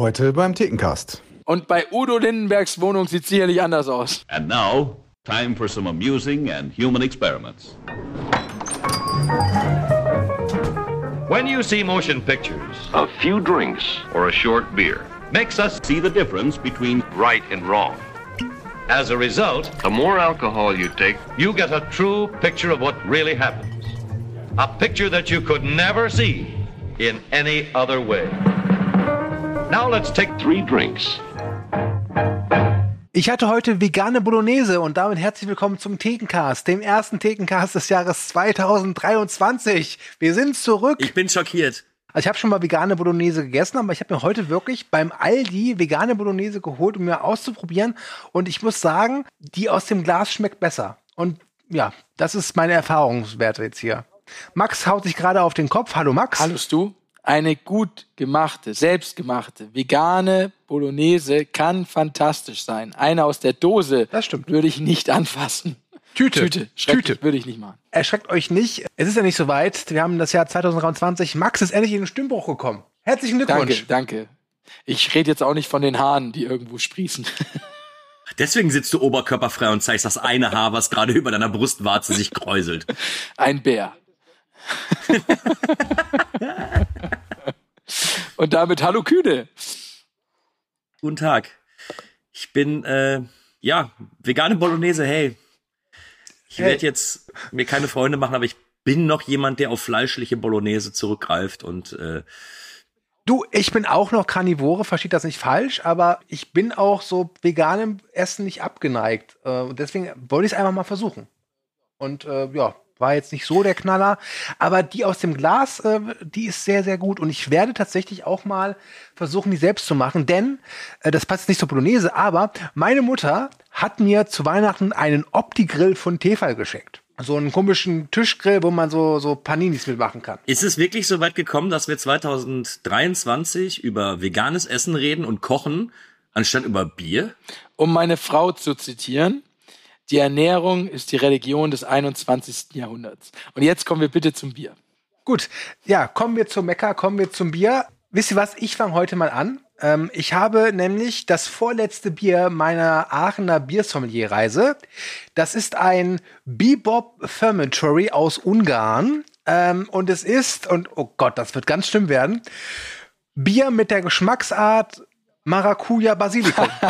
Heute beim Thekencast. Und bei Udo Lindenbergs Wohnung sieht sicherlich anders aus. And now, time for some amusing and human experiments. When you see motion pictures, a few drinks or a short beer makes us See the difference between right and wrong. As a result, the more alcohol you take, you get a true picture of what really happens. A picture that you could never see in any other way. Now let's take three drinks. Ich hatte heute vegane Bolognese und damit herzlich willkommen zum Thekencast, dem ersten Thekencast des Jahres 2023. Wir sind zurück. Ich bin schockiert. Also ich habe schon mal vegane Bolognese gegessen, aber ich habe mir heute wirklich beim Aldi vegane Bolognese geholt, um mir auszuprobieren. Und ich muss sagen, die aus dem Glas schmeckt besser. Und ja, das ist meine Erfahrungswerte jetzt hier. Max haut sich gerade auf den Kopf. Hallo Max. Hallo du? Eine gut gemachte, selbstgemachte, vegane Bolognese kann fantastisch sein. Eine aus der Dose Das stimmt. würde ich nicht anfassen. Tüte. Tüte. Tüte. würde ich nicht machen. Erschreckt euch nicht. Es ist ja nicht so weit. Wir haben das Jahr 2023. Max ist endlich in den Stimmbruch gekommen. Herzlichen Danke, Glückwunsch. danke. Ich rede jetzt auch nicht von den Haaren, die irgendwo sprießen. Deswegen sitzt du oberkörperfrei und zeigst das eine Haar, was gerade über deiner Brustwarze sich kräuselt. Ein Bär. Und damit hallo Kühne. Guten Tag. Ich bin, äh, ja, vegane Bolognese, hey. Ich Hey. werde jetzt mir keine Freunde machen, aber ich bin noch jemand, der auf fleischliche Bolognese zurückgreift und äh, Du, ich bin auch noch Karnivore, versteht das nicht falsch, aber ich bin auch so veganem Essen nicht abgeneigt. Äh, Und deswegen wollte ich es einfach mal versuchen. Und äh, ja, war jetzt nicht so der Knaller. Aber die aus dem Glas, äh, die ist sehr, sehr gut. Und ich werde tatsächlich auch mal versuchen, die selbst zu machen. Denn, äh, das passt nicht zur Bolognese, aber meine Mutter hat mir zu Weihnachten einen Opti-Grill von Tefal geschenkt. So einen komischen Tischgrill, wo man so, so Paninis mitmachen kann. ist es wirklich so weit gekommen, dass wir 2023 über veganes Essen reden und kochen, anstatt über Bier? Um meine Frau zu zitieren, die Ernährung ist die Religion des 21. Jahrhunderts. Und jetzt kommen wir bitte zum Bier. Gut, ja, kommen wir zum Mecker, kommen wir zum Bier. Wisst ihr was, ich fange heute mal an. Ähm, ich habe nämlich das vorletzte Bier meiner Aachener Biersommelier-Reise. Das ist ein Bebop Fermentory aus Ungarn. Ähm, und es ist, und oh Gott, das wird ganz schlimm werden, Bier mit der Geschmacksart Maracuja Basilikum.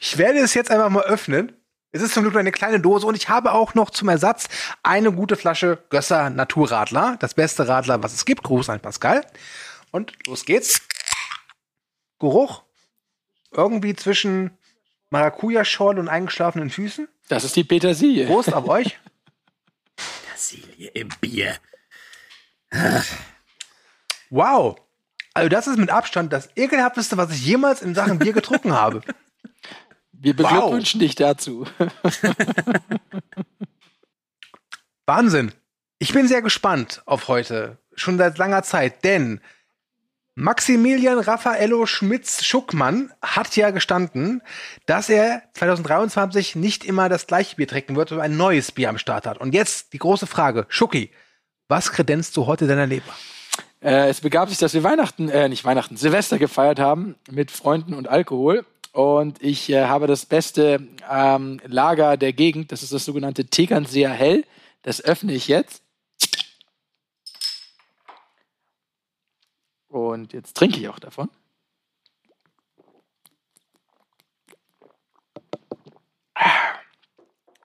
ich werde es jetzt einfach mal öffnen. Es ist zum Glück nur eine kleine Dose und ich habe auch noch zum Ersatz eine gute Flasche Gösser Naturradler. Das beste Radler, was es gibt. Gruß an Pascal. Und los geht's. Geruch. Irgendwie zwischen Maracuja-Schorle und eingeschlafenen Füßen. Das ist die Petersilie. Prost auf euch. Petersilie im Bier. Wow. Also das ist mit Abstand das ekelhafteste, was ich jemals in Sachen Bier getrunken habe. Wir beglückwünschen dich dazu. Wahnsinn. Ich bin sehr gespannt auf heute. Schon seit langer Zeit, denn Maximilian Raffaello Schmitz-Schuckmann hat ja gestanden, dass er 2023 nicht immer das gleiche Bier trinken wird, sondern ein neues Bier am Start hat. Und jetzt die große Frage. Schucki, was kredenzt du heute deiner Leber? Äh, es begab sich, dass wir Weihnachten, äh, nicht Weihnachten, Silvester gefeiert haben mit Freunden und Alkohol. Und ich äh, habe das beste ähm, Lager der Gegend, das ist das sogenannte Tegernseer Hell. Das öffne ich jetzt. Und jetzt trinke ich auch davon.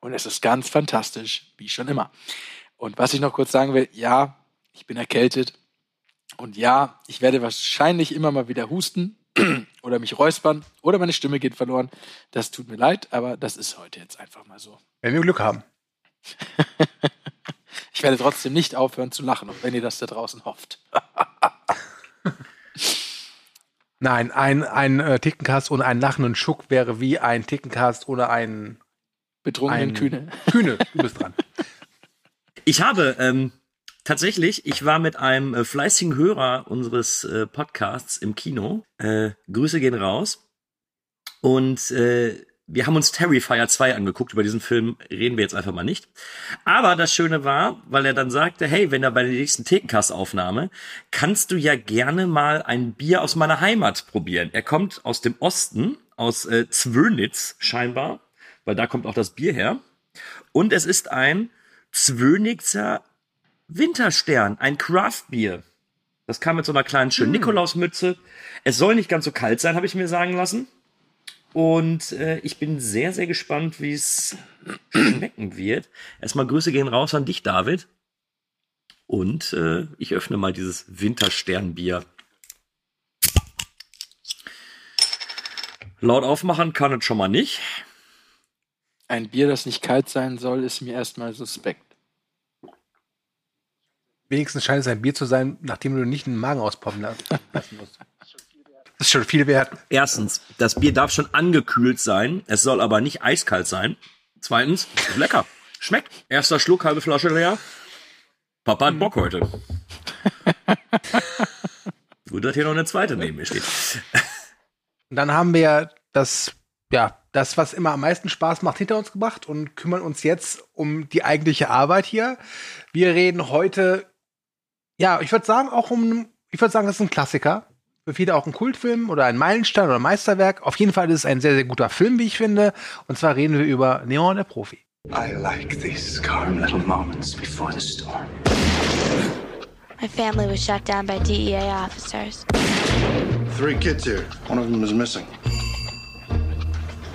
Und es ist ganz fantastisch, wie schon immer. Und was ich noch kurz sagen will, ja, ich bin erkältet. Und ja, ich werde wahrscheinlich immer mal wieder husten oder mich räuspern oder meine Stimme geht verloren. Das tut mir leid, aber das ist heute jetzt einfach mal so. Wenn wir Glück haben. Ich werde trotzdem nicht aufhören zu lachen, wenn ihr das da draußen hofft. Nein, ein, ein äh, Tickencast ohne einen lachenden Schuck wäre wie ein Tickencast ohne einen Betrunkenen ein Kühne. Kühne, du bist dran. Ich habe ähm, tatsächlich, ich war mit einem äh, fleißigen Hörer unseres äh, Podcasts im Kino. Äh, Grüße gehen raus. Und äh, wir haben uns Terrifier 2 angeguckt. Über diesen Film reden wir jetzt einfach mal nicht. Aber das Schöne war, weil er dann sagte, hey, wenn er bei der nächsten Thekencast-Aufnahme, kannst du ja gerne mal ein Bier aus meiner Heimat probieren. Er kommt aus dem Osten, aus äh, Zwönitz scheinbar, weil da kommt auch das Bier her. Und es ist ein Zwönitzer Winterstern, ein Craft-Bier. Das kam mit so einer kleinen schönen Nikolausmütze. Es soll nicht ganz so kalt sein, habe ich mir sagen lassen. Und äh, ich bin sehr, sehr gespannt, wie es schmecken wird. Erstmal Grüße gehen raus an dich, David. Und äh, ich öffne mal dieses Wintersternbier. Laut aufmachen kann es schon mal nicht. Ein Bier, das nicht kalt sein soll, ist mir erstmal suspekt. Wenigstens scheint es ein Bier zu sein, nachdem du nicht den Magen auspoppen lassen musst. Das ist schon viel wert. Erstens, das Bier darf schon angekühlt sein. Es soll aber nicht eiskalt sein. Zweitens, ist lecker. Schmeckt. Erster Schluck, halbe Flasche leer. Papa hat Bock heute. Gut, dass hier noch eine zweite neben mir steht. Und dann haben wir das, ja, das, was immer am meisten Spaß macht, hinter uns gebracht und kümmern uns jetzt um die eigentliche Arbeit hier. Wir reden heute, ja, ich würde sagen, auch um, ich würde sagen, das ist ein Klassiker. Für viele auch ein Kultfilm oder ein Meilenstein oder ein Meisterwerk. Auf jeden Fall ist es ein sehr, sehr guter Film, wie ich finde. Und zwar reden wir über Neon, der Profi. I like these calm little moments before the storm. My family was shot down by DEA officers. Three kids here. One of them is missing.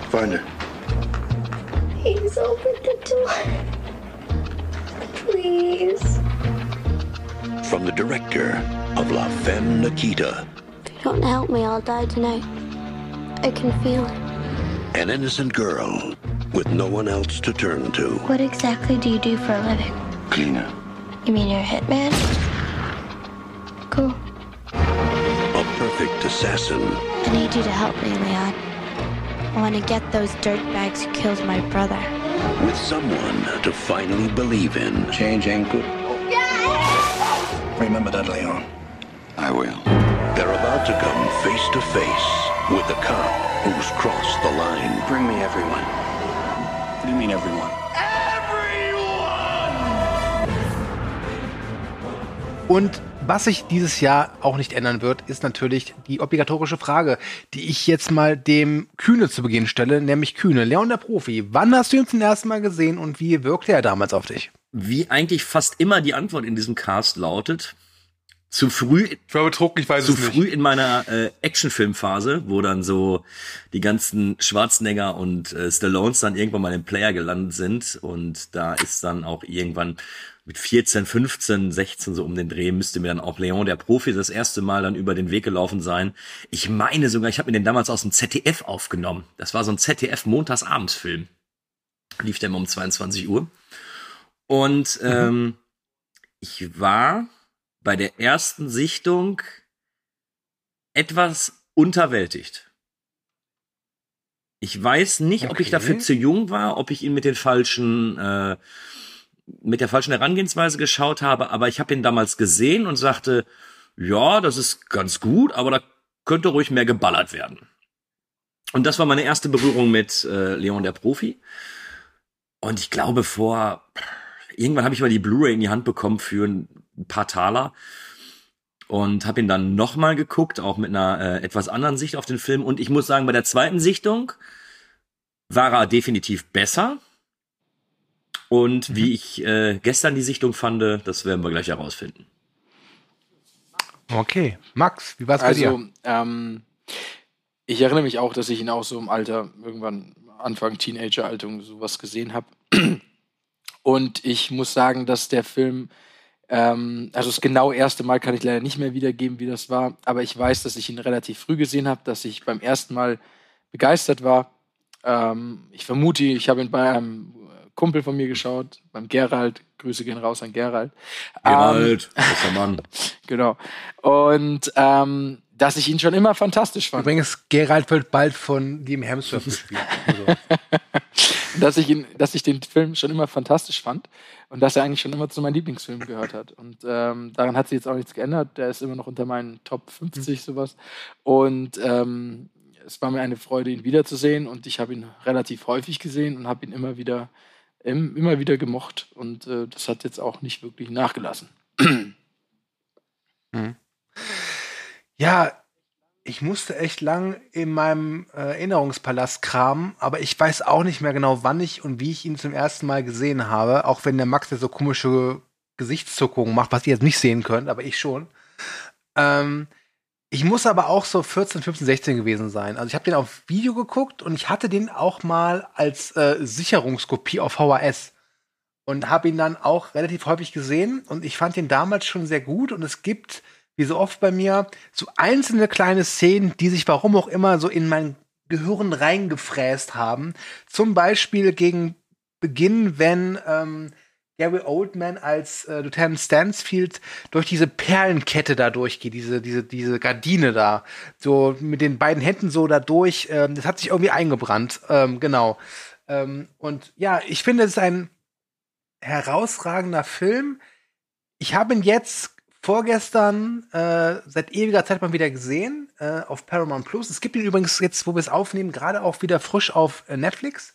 Find her. Please open the door. Please. From the director of La Femme Nikita, If you don't help me, I'll die tonight. I can feel it. an innocent girl with no one else to turn to. What exactly do you do for a living? Cleaner. You mean you're a hitman? Cool. A perfect assassin I need you to help me, Leon. I want to get those dirtbags who killed my brother. with someone to finally believe in. Change ain't good. Remember that, Leon. I will. They're about to come face to face with the cop who's crossed the line. Bring me everyone. What do you mean, everyone? Und was sich dieses Jahr auch nicht ändern wird, ist natürlich die obligatorische Frage, die ich jetzt mal dem Kühne zu Beginn stelle, nämlich Kühne, Leon der Profi. Wann hast du ihn zum ersten Mal gesehen und wie wirkte er damals auf dich? Wie eigentlich fast immer die Antwort in diesem Cast lautet, zu früh, Ich war betrunken, ich weiß zu früh in meiner äh, Actionfilmphase, wo dann so die ganzen Schwarzenegger und äh, Stallones dann irgendwann mal im Player gelandet sind und da ist dann auch irgendwann mit 14, 15, 16 so um den Dreh müsste mir dann auch Leon der Profi das erste Mal dann über den Weg gelaufen sein. Ich meine sogar, ich habe mir den damals aus dem ZDF aufgenommen. Das war so ein ZDF Montagsabendsfilm. Lief der immer um 22 Uhr. Und ähm, ich war bei der ersten Sichtung etwas unterwältigt. Ich weiß nicht, ob ich Okay. dafür zu jung war, ob ich ihn mit den falschen, äh, mit der falschen Herangehensweise geschaut habe, aber ich habe ihn damals gesehen und sagte, ja, das ist ganz gut, aber da könnte ruhig mehr geballert werden. Und das war meine erste Berührung mit äh, Leon der Profi. Und ich glaube, vor irgendwann habe ich mal die Blu-ray in die Hand bekommen für ein paar Taler und habe ihn dann nochmal geguckt, auch mit einer äh, etwas anderen Sicht auf den Film. Und ich muss sagen, bei der zweiten Sichtung war er definitiv besser. Und wie ich äh, gestern die Sichtung fand, das werden wir gleich herausfinden. Okay, Max, wie war es bei Also, dir? ähm, ich erinnere mich auch, dass ich ihn auch so im Alter, irgendwann Anfang Teenageralter sowas gesehen habe. Und ich muss sagen, dass der Film, ähm, also das genau erste Mal kann ich leider nicht mehr wiedergeben, wie das war, aber ich weiß, dass ich ihn relativ früh gesehen habe, dass ich beim ersten Mal begeistert war. Ähm, ich vermute, ich habe ihn bei einem Kumpel von mir geschaut, beim Gerald. Grüße gehen raus an Gerald. Ähm, Gerald, bester Mann. Genau. Und ähm, dass ich ihn schon immer fantastisch fand. Übrigens, Gerald wird bald von Liam Hemsworth gespielt. Also, dass ich ihn, dass ich den Film schon immer fantastisch fand und dass er eigentlich schon immer zu meinen Lieblingsfilmen gehört hat. Und ähm, daran hat sich jetzt auch nichts geändert. Der ist immer noch unter meinen Top 50 sowas. Und ähm, es war mir eine Freude, ihn wiederzusehen und ich habe ihn relativ häufig gesehen und habe ihn immer wieder, im, immer wieder gemocht und äh, das hat jetzt auch nicht wirklich nachgelassen. Ja, ich musste echt lang in meinem äh, Erinnerungspalast kramen, aber ich weiß auch nicht mehr genau, wann ich und wie ich ihn zum ersten Mal gesehen habe, auch wenn der Max ja so komische Gesichtszuckungen macht, was ihr jetzt nicht sehen könnt, aber ich schon. Ähm, ich muss aber auch so 14, 15, 16 gewesen sein. Also ich habe den auf Video geguckt und ich hatte den auch mal als äh, Sicherungskopie auf VHS und habe ihn dann auch relativ häufig gesehen und ich fand den damals schon sehr gut und es gibt wie so oft bei mir, so einzelne kleine Szenen, die sich warum auch immer so in mein Gehirn reingefräst haben. Zum Beispiel gegen Beginn, wenn ähm, Gary Oldman als äh, Lieutenant Stansfield durch diese Perlenkette da durchgeht, diese, diese, diese Gardine da, so mit den beiden Händen so da durch, ähm, das hat sich irgendwie eingebrannt, ähm, genau. Ähm, und ja, ich finde, es ist ein herausragender Film. Ich habe ihn jetzt vorgestern äh, seit ewiger Zeit mal wieder gesehen äh, auf Paramount Plus. Es gibt ihn übrigens jetzt, wo wir es aufnehmen, gerade auch wieder frisch auf äh, Netflix.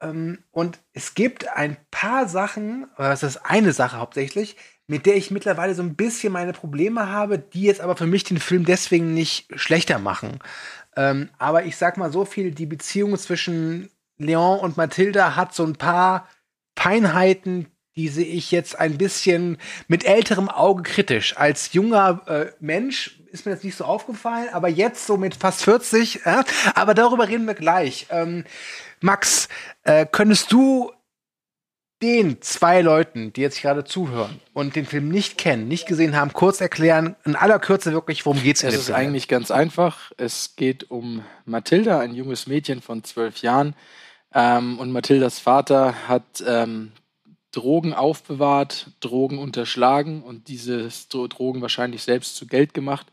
Ähm, und es gibt ein paar Sachen, oder es ist eine Sache hauptsächlich, mit der ich mittlerweile so ein bisschen meine Probleme habe, die jetzt aber für mich den Film deswegen nicht schlechter machen. Ähm, aber ich sag mal so viel, die Beziehung zwischen Leon und Mathilda hat so ein paar Feinheiten, die sehe ich jetzt ein bisschen mit älterem Auge kritisch. Als junger äh, Mensch ist mir das nicht so aufgefallen, aber jetzt so mit fast 40, äh, aber darüber reden wir gleich. Ähm, Max, äh, könntest du den zwei Leuten, die jetzt gerade zuhören und den Film nicht kennen, nicht gesehen haben, kurz erklären, in aller Kürze wirklich, worum geht's in Es ist Film? eigentlich ganz einfach. Es geht um Mathilda, ein junges Mädchen von zwölf Jahren. Ähm, und Mathildas Vater hat ähm, Drogen aufbewahrt, Drogen unterschlagen und diese Dro- Drogen wahrscheinlich selbst zu Geld gemacht.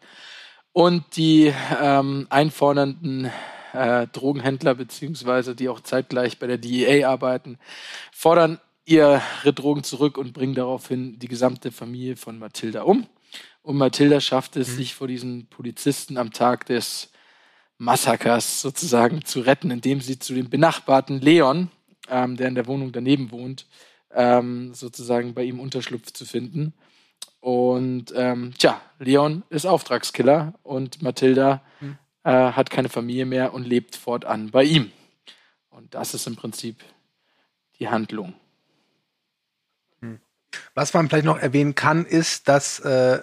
Und die ähm, einfordernden äh, Drogenhändler, beziehungsweise die auch zeitgleich bei der DEA arbeiten, fordern ihre Drogen zurück und bringen daraufhin die gesamte Familie von Mathilda um. Und Mathilda schafft es, sich vor diesen Polizisten am Tag des Massakers sozusagen zu retten, indem sie zu dem benachbarten Leon, ähm, der in der Wohnung daneben wohnt, ähm, sozusagen bei ihm Unterschlupf zu finden. Und ähm, tja, Leon ist Auftragskiller und Mathilda äh, hat keine Familie mehr und lebt fortan bei ihm. Und das ist im Prinzip die Handlung. Was man vielleicht noch erwähnen kann, ist, dass äh,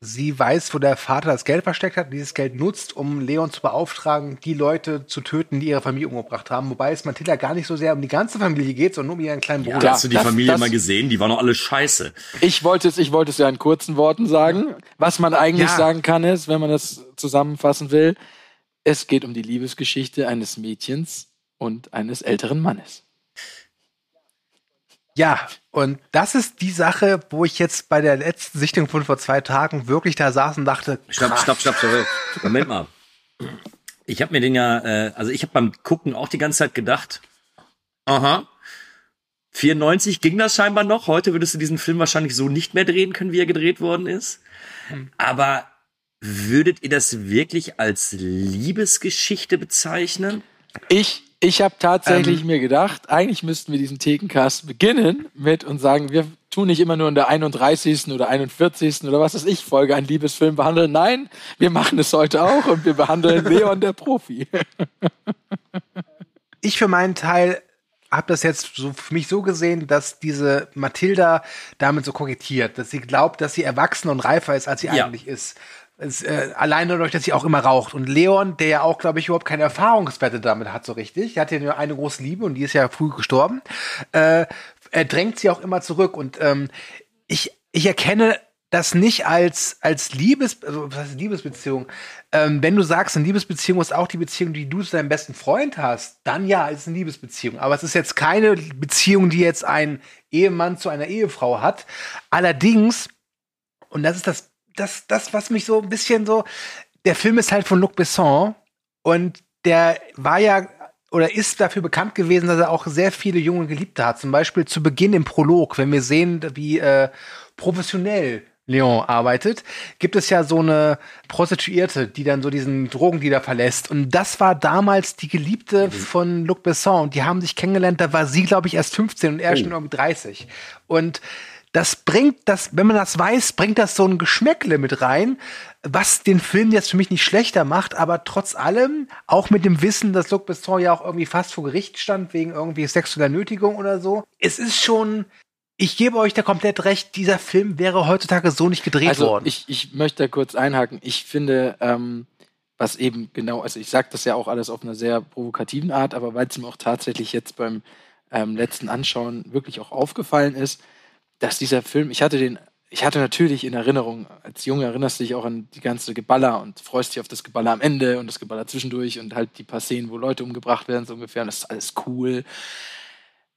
sie weiß, wo der Vater das Geld versteckt hat, dieses Geld nutzt, um Leon zu beauftragen, die Leute zu töten, die ihre Familie umgebracht haben. Wobei es Matilda gar nicht so sehr um die ganze Familie geht, sondern nur um ihren kleinen Bruder. Ja, hast du die das- Familie das- mal gesehen? Die waren doch alle scheiße. Ich wollte es, ich wollte es ja in kurzen Worten sagen. Was man eigentlich Ja. sagen kann, ist, wenn man das zusammenfassen will, es geht um die Liebesgeschichte eines Mädchens und eines älteren Mannes. Ja, und das ist die Sache, wo ich jetzt bei der letzten Sichtung von vor zwei Tagen wirklich da saß und dachte, Stopp, stopp, stopp, stopp. Moment mal. Ich habe mir den ja, äh, also ich habe beim Gucken auch die ganze Zeit gedacht, aha, 94 ging das scheinbar noch. Heute würdest du diesen Film wahrscheinlich so nicht mehr drehen können, wie er gedreht worden ist. Aber würdet ihr das wirklich als Liebesgeschichte bezeichnen? Ich, ich habe tatsächlich Ähm. mir gedacht, eigentlich müssten wir diesen Thekencast beginnen mit und sagen, wir tun nicht immer nur in der 31. oder 41. oder was weiß ich Folge einen Liebesfilm behandeln. Nein, wir machen es heute auch und wir behandeln Leon der Profi. ich für meinen Teil habe das jetzt so für mich so gesehen, dass diese Mathilda damit so kokettiert, dass sie glaubt, dass sie erwachsener und reifer ist, als sie Ja. eigentlich ist. Es, äh, allein dadurch, dass sie auch immer raucht. Und Leon, der ja auch, glaube ich, überhaupt keine Erfahrungswerte damit hat, so richtig. Er hat ja nur eine große Liebe und die ist ja früh gestorben. Äh, er drängt sie auch immer zurück. Und ähm, ich, ich erkenne das nicht als, als Liebes, also was heißt Liebesbeziehung. Ähm, wenn du sagst, eine Liebesbeziehung ist auch die Beziehung, die du zu deinem besten Freund hast, dann ja, es ist eine Liebesbeziehung. Aber es ist jetzt keine Beziehung, die jetzt ein Ehemann zu einer Ehefrau hat. Allerdings, und das ist das, das, das, was mich so ein bisschen so, der Film ist halt von Luc Besson und der war ja oder ist dafür bekannt gewesen, dass er auch sehr viele junge Geliebte hat. Zum Beispiel zu Beginn im Prolog, wenn wir sehen, wie äh, professionell Leon arbeitet, gibt es ja so eine Prostituierte, die dann so diesen Drogendealer verlässt. Und das war damals die Geliebte von Luc Besson. Und die haben sich kennengelernt, da war sie, glaube ich, erst 15 und er schon irgendwie 30. Und das bringt das, wenn man das weiß, bringt das so ein Geschmäckle mit rein, was den Film jetzt für mich nicht schlechter macht, aber trotz allem, auch mit dem Wissen, dass Luc Besson ja auch irgendwie fast vor Gericht stand wegen irgendwie sexueller Nötigung oder so. Es ist schon, ich gebe euch da komplett recht, dieser Film wäre heutzutage so nicht gedreht Also worden. ich, ich möchte da kurz einhaken. Ich finde, ähm, was eben genau, also ich sage das ja auch alles auf einer sehr provokativen Art, aber weil es mir auch tatsächlich jetzt beim ähm, letzten Anschauen wirklich auch aufgefallen ist, dass dieser Film, ich hatte den, ich hatte natürlich in Erinnerung, als Junge erinnerst du dich auch an die ganze Geballer und freust dich auf das Geballer am Ende und das Geballer zwischendurch und halt die paar Szenen, wo Leute umgebracht werden, so ungefähr, und das ist alles cool.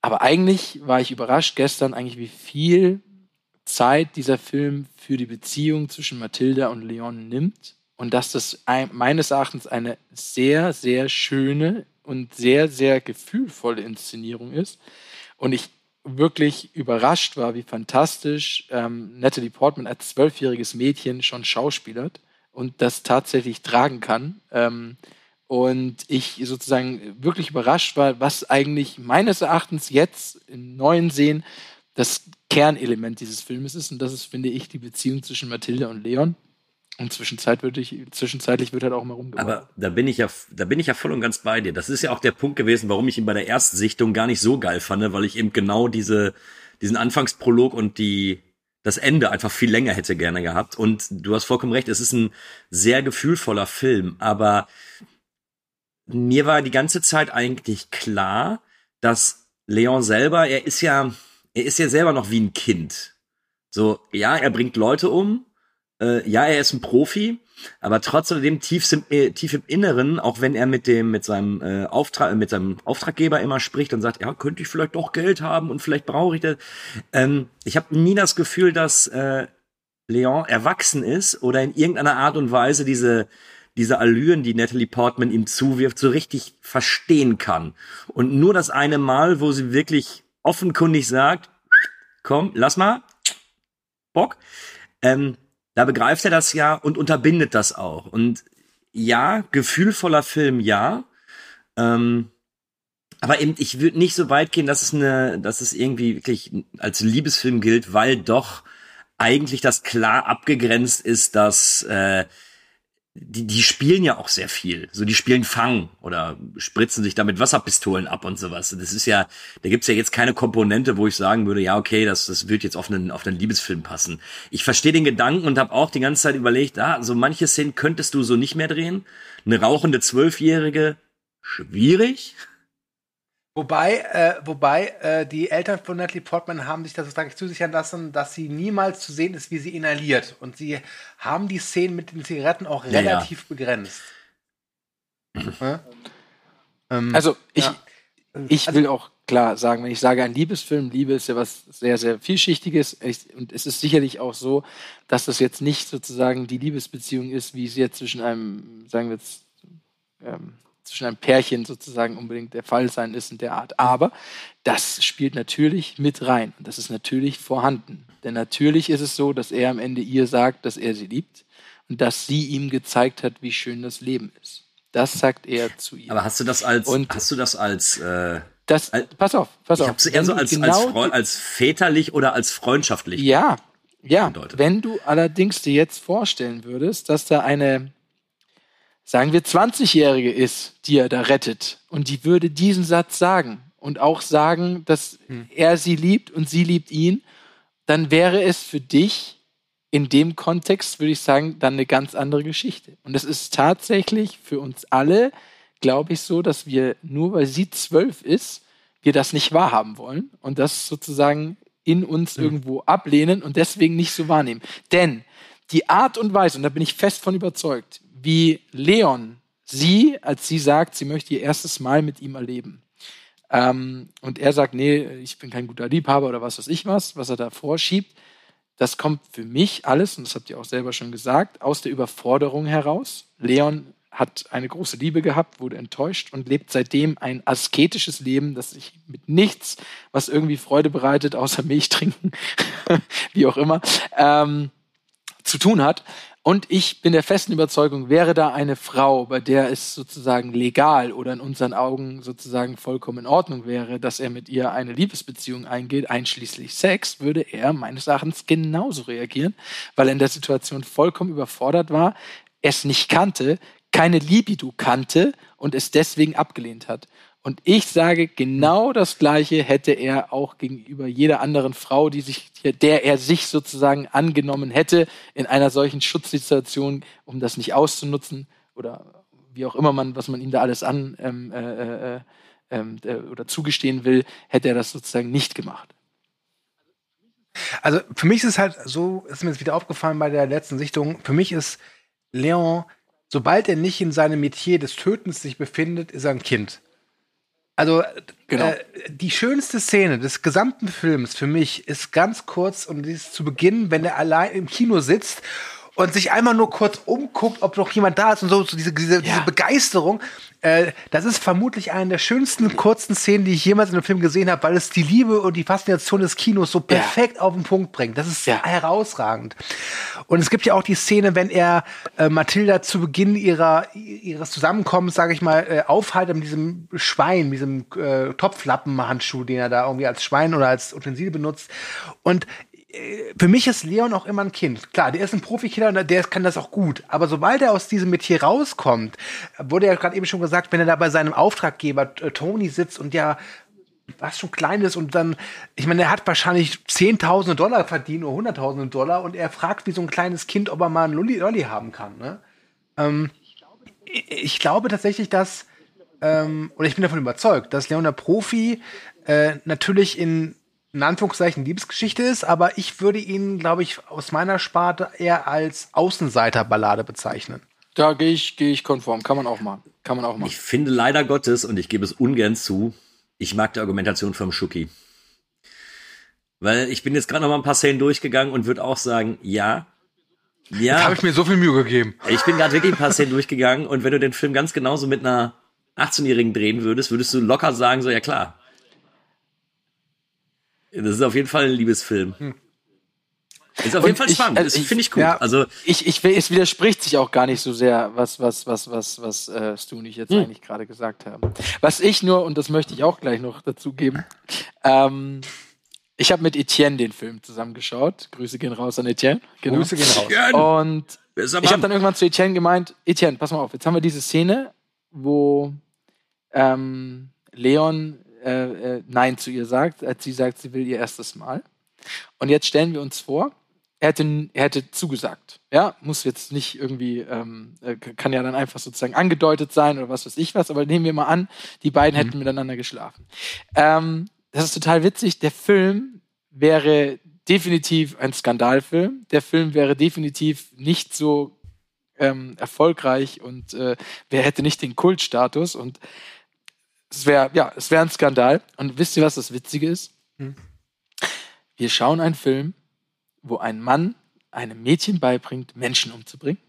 Aber eigentlich war ich überrascht gestern eigentlich, wie viel Zeit dieser Film für die Beziehung zwischen Mathilda und Leon nimmt und dass das ein, meines Erachtens eine sehr, sehr schöne und sehr, sehr gefühlvolle Inszenierung ist. Und ich wirklich überrascht war, wie fantastisch ähm, Natalie Portman als zwölfjähriges Mädchen schon schauspielert und das tatsächlich tragen kann. Ähm, und ich sozusagen wirklich überrascht war, was eigentlich meines Erachtens jetzt im neuen Sehen das Kernelement dieses Filmes ist. Und das ist, finde ich, die Beziehung zwischen Mathilde und Leon. Und zwischenzeitlich, zwischenzeitlich wird halt auch mal rumgebracht. Aber da bin ich ja, da bin ich ja voll und ganz bei dir. Das ist ja auch der Punkt gewesen, warum ich ihn bei der ersten Sichtung gar nicht so geil fand, weil ich eben genau diese, diesen Anfangsprolog und die, das Ende einfach viel länger hätte gerne gehabt. Und du hast vollkommen recht, es ist ein sehr gefühlvoller Film, aber mir war die ganze Zeit eigentlich klar, dass Leon selber, er ist ja, er ist ja selber noch wie ein Kind. So, ja, er bringt Leute um, äh, ja, er ist ein Profi, aber trotzdem tief im, äh, tief im Inneren, auch wenn er mit dem mit seinem äh, Auftrag mit seinem Auftraggeber immer spricht und sagt, ja, könnte ich vielleicht doch Geld haben und vielleicht brauche ich das. Ähm, ich habe nie das Gefühl, dass äh, Leon erwachsen ist oder in irgendeiner Art und Weise diese diese Allüren, die Natalie Portman ihm zuwirft, so richtig verstehen kann. Und nur das eine Mal, wo sie wirklich offenkundig sagt, komm, lass mal, Bock, ähm, da begreift er das ja und unterbindet das auch. Und ja, gefühlvoller Film, ja. Ähm, aber eben, ich würde nicht so weit gehen, dass es eine, dass es irgendwie wirklich als Liebesfilm gilt, weil doch eigentlich das klar abgegrenzt ist, dass äh, die, die spielen ja auch sehr viel. So, die spielen Fang oder spritzen sich damit Wasserpistolen ab und sowas. Das ist ja, da gibt's ja jetzt keine Komponente, wo ich sagen würde, ja, okay, das, das wird jetzt auf einen, auf einen Liebesfilm passen. Ich verstehe den Gedanken und habe auch die ganze Zeit überlegt, ah, so manche Szenen könntest du so nicht mehr drehen. Eine rauchende Zwölfjährige, schwierig. Wobei, äh, wobei äh, die Eltern von Natalie Portman haben sich das sozusagen zusichern lassen, dass sie niemals zu sehen ist, wie sie inhaliert. Und sie haben die Szenen mit den Zigaretten auch Ja, ja. relativ begrenzt. Ja? Ähm, Also ich, ja. ich will auch klar sagen, wenn ich sage ein Liebesfilm, Liebe ist ja was sehr, sehr vielschichtiges. Ich, und es ist sicherlich auch so, dass das jetzt nicht sozusagen die Liebesbeziehung ist, wie es jetzt zwischen einem, sagen wir jetzt, ähm, zwischen einem Pärchen sozusagen unbedingt der Fall sein ist in der Art. Aber das spielt natürlich mit rein. Und das ist natürlich vorhanden. Denn natürlich ist es so, dass er am Ende ihr sagt, dass er sie liebt und dass sie ihm gezeigt hat, wie schön das Leben ist. Das sagt er zu ihr. Aber hast du das als, Und- hast du das als, äh, Das, pass auf, pass ich auf. hab's eher so als, genau als, Freu- als väterlich oder als freundschaftlich. Ja, ja. bedeutet. Wenn du allerdings dir jetzt vorstellen würdest, dass da eine, sagen wir, 20-Jährige ist, die er da rettet, und die würde diesen Satz sagen und auch sagen, dass er sie liebt und sie liebt ihn, dann wäre es für dich in dem Kontext, würde ich sagen, dann eine ganz andere Geschichte. Und es ist tatsächlich für uns alle, glaube ich, so, dass wir nur weil sie zwölf ist, wir das nicht wahrhaben wollen und das sozusagen in uns irgendwo ablehnen und deswegen nicht so wahrnehmen. Denn die Art und Weise, und da bin ich fest von überzeugt, wie Leon sie, als sie sagt, sie möchte ihr erstes Mal mit ihm erleben. Ähm, und er sagt, nee, ich bin kein guter Liebhaber oder was weiß ich was, was er da vorschiebt. Das kommt für mich alles, und das habt ihr auch selber schon gesagt, aus der Überforderung heraus. Leon hat eine große Liebe gehabt, wurde enttäuscht und lebt seitdem ein asketisches Leben, das sich mit nichts, was irgendwie Freude bereitet, außer Milch trinken, wie auch immer, ähm, zu tun hat. Und ich bin der festen Überzeugung, wäre da eine Frau, bei der es sozusagen legal oder in unseren Augen sozusagen vollkommen in Ordnung wäre, dass er mit ihr eine Liebesbeziehung eingeht, einschließlich Sex, würde er meines Erachtens genauso reagieren, weil er in der Situation vollkommen überfordert war, es nicht kannte, keine Libido kannte und es deswegen abgelehnt hat. Und ich sage, genau das Gleiche hätte er auch gegenüber jeder anderen Frau, die sich, der er sich sozusagen angenommen hätte, in einer solchen Schutzsituation, um das nicht auszunutzen oder wie auch immer man, was man ihm da alles an ähm, äh, äh, ähm, äh, oder zugestehen will, hätte er das sozusagen nicht gemacht. Also für mich ist es halt so, ist mir jetzt wieder aufgefallen bei der letzten Sichtung, für mich ist Leon, sobald er nicht in seinem Metier des Tötens sich befindet, ist er ein Kind. Also genau. äh, die schönste Szene des gesamten Films für mich ist ganz kurz und die ist zu Beginn, wenn er allein im Kino sitzt und sich einmal nur kurz umguckt, ob noch jemand da ist und so, so diese, diese, ja. diese Begeisterung. Äh, das ist vermutlich eine der schönsten kurzen Szenen, die ich jemals in einem Film gesehen habe, weil es die Liebe und die Faszination des Kinos so perfekt ja. auf den Punkt bringt. Das ist ja. herausragend. Und es gibt ja auch die Szene, wenn er äh, Mathilda zu Beginn ihrer, ihres Zusammenkommens, sage ich mal, äh, aufhaltet mit diesem Schwein, mit diesem äh, Topflappenhandschuh, den er da irgendwie als Schwein oder als Utensil benutzt. Und für mich ist Leon auch immer ein Kind. Klar, der ist ein Profikiller und der kann das auch gut. Aber sobald er aus diesem Metier rauskommt, wurde ja gerade eben schon gesagt, wenn er da bei seinem Auftraggeber äh, Tony sitzt und ja was schon klein ist und dann, ich meine, er hat wahrscheinlich Zehntausende Dollar verdient oder Hunderttausende Dollar und er fragt wie so ein kleines Kind, ob er mal einen Lolli, Lolli haben kann. Ne? Ähm, ich glaube tatsächlich, dass, ähm, oder ich bin davon überzeugt, dass Leon der Profi äh, natürlich in in Anführungszeichen Liebesgeschichte ist, aber ich würde ihn, glaube ich, aus meiner Sparte eher als Außenseiterballade bezeichnen. Da gehe ich, gehe ich konform. Kann man auch machen. Kann man auch machen. Ich finde leider Gottes, und ich gebe es ungern zu, ich mag die Argumentation vom Schuki. Weil ich bin jetzt gerade noch mal ein paar Szenen durchgegangen und würde auch sagen, ja. Ja. Habe ich mir so viel Mühe gegeben. Ich bin gerade wirklich ein paar Szenen durchgegangen und wenn du den Film ganz genauso mit einer 18-Jährigen drehen würdest, würdest du locker sagen, so, ja klar, das ist auf jeden Fall ein Liebesfilm. Hm. Ist auf jeden Fall spannend. Also das finde ich cool. Ja, also ich, ich, es widerspricht sich auch gar nicht so sehr, was was was was was äh, Stu und ich jetzt hm. eigentlich gerade gesagt haben. Was ich nur und das möchte ich auch gleich noch dazu geben. Ähm, ich habe mit Etienne den Film zusammengeschaut. Grüße gehen raus an Etienne. Genau. Grüße gehen raus. Und ich habe dann irgendwann zu Etienne gemeint: Etienne, pass mal auf. Jetzt haben wir diese Szene, wo ähm, Leon äh, äh, Nein zu ihr sagt, als sie sagt, sie will ihr erstes Mal. Und jetzt stellen wir uns vor, er hätte, er hätte zugesagt. Ja, muss jetzt nicht irgendwie, ähm, äh, kann ja dann einfach sozusagen angedeutet sein oder was weiß ich was, aber nehmen wir mal an, die beiden mhm. hätten miteinander geschlafen. Ähm, das ist total witzig. Der Film wäre definitiv ein Skandalfilm. Der Film wäre definitiv nicht so ähm, erfolgreich und äh, wer hätte nicht den Kultstatus und es wäre, ja, es wäre ein Skandal. Und wisst ihr, was das Witzige ist? Hm. Wir schauen einen Film, wo ein Mann einem Mädchen beibringt, Menschen umzubringen.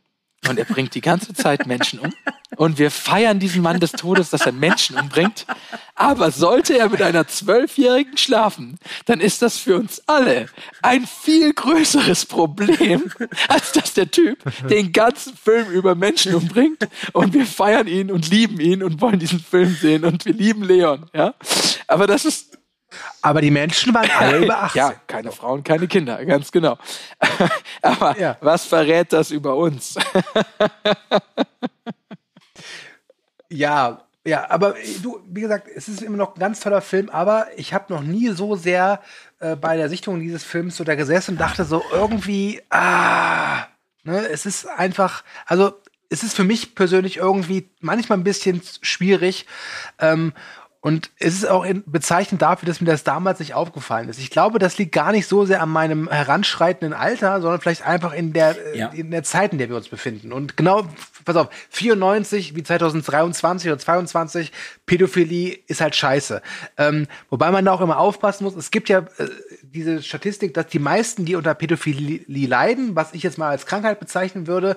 Und er bringt die ganze Zeit Menschen um. Und wir feiern diesen Mann des Todes, dass er Menschen umbringt. Aber sollte er mit einer Zwölfjährigen schlafen, dann ist das für uns alle ein viel größeres Problem, als dass der Typ den ganzen Film über Menschen umbringt. Und wir feiern ihn und lieben ihn und wollen diesen Film sehen. Und wir lieben Leon, ja. Aber das ist, aber die Menschen waren alle über 18. Ja, keine Frauen, keine Kinder, ganz genau. Aber ja. was verrät das über uns? ja, ja, aber du, wie gesagt, es ist immer noch ein ganz toller Film, aber ich habe noch nie so sehr äh, bei der Sichtung dieses Films so da gesessen und dachte so irgendwie, ah, ne, es ist einfach, also es ist für mich persönlich irgendwie manchmal ein bisschen schwierig. Ähm, und es ist auch bezeichnend dafür, dass mir das damals nicht aufgefallen ist. Ich glaube, das liegt gar nicht so sehr an meinem heranschreitenden Alter, sondern vielleicht einfach in der, äh, ja. in der Zeit, in der wir uns befinden. Und genau, pass auf, 94 wie 2023 oder 22, Pädophilie ist halt scheiße. Ähm, wobei man da auch immer aufpassen muss. Es gibt ja äh, diese Statistik, dass die meisten, die unter Pädophilie leiden, was ich jetzt mal als Krankheit bezeichnen würde,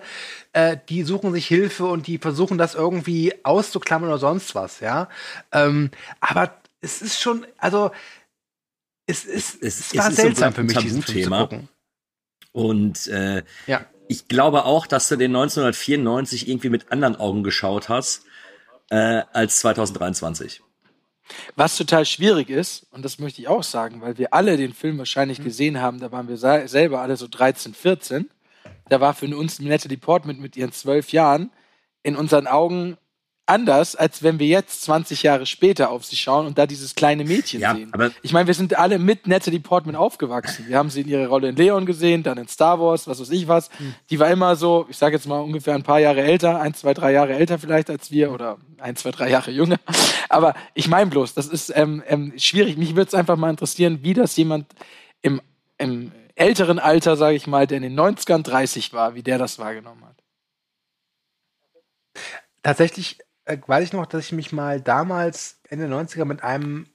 äh, die suchen sich Hilfe und die versuchen das irgendwie auszuklammern oder sonst was, ja. Ähm, aber es ist schon, also es ist, es, es war seltsam so für mich, diesen Film zu gucken. Und äh, Ja. ich glaube auch, dass du den 1994 irgendwie mit anderen Augen geschaut hast äh, als 2023. Was total schwierig ist, und das möchte ich auch sagen, weil wir alle den Film wahrscheinlich gesehen haben, da waren wir se- selber alle so 13, 14. Da war für uns Natalie Portman mit ihren zwölf Jahren in unseren Augen anders, als wenn wir jetzt 20 Jahre später auf sie schauen und da dieses kleine Mädchen Ja, sehen. aber- ich meine, wir sind alle mit Natalie Portman aufgewachsen. Wir haben sie in ihrer Rolle in Leon gesehen, dann in Star Wars, was weiß ich was. Die war immer so, ich sage jetzt mal ungefähr ein paar Jahre älter, ein, zwei, drei Jahre älter vielleicht als wir oder ein, zwei, drei Jahre jünger. Aber ich meine bloß, das ist ähm, ähm, schwierig. Mich würde es einfach mal interessieren, wie das jemand im, im älteren Alter, sage ich mal, der in den 90ern 30 war, wie der das wahrgenommen hat. Tatsächlich äh, weiß ich noch, dass ich mich mal damals Ende der 90er mit einem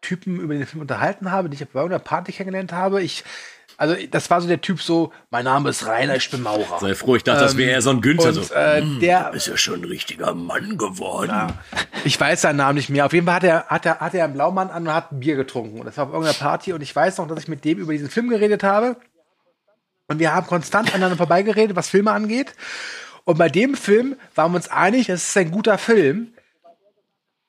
Typen über den Film unterhalten habe, den ich bei einer Party kennengelernt habe. Ich, also das war so der Typ so, mein Name ist Rainer, ich bin Maurer. Sei froh, ich dachte, das wäre eher so ein Günther. Und so. äh, der, ist ja schon ein richtiger Mann geworden. ich weiß seinen Namen nicht mehr. Auf jeden Fall hat er, hat er, hat er einen Blaumann an und hat ein Bier getrunken. Und das war auf irgendeiner Party. Und ich weiß noch, dass ich mit dem über diesen Film geredet habe. Und wir haben konstant aneinander vorbeigeredet, was Filme angeht. Und bei dem Film waren wir uns einig, es ist ein guter Film.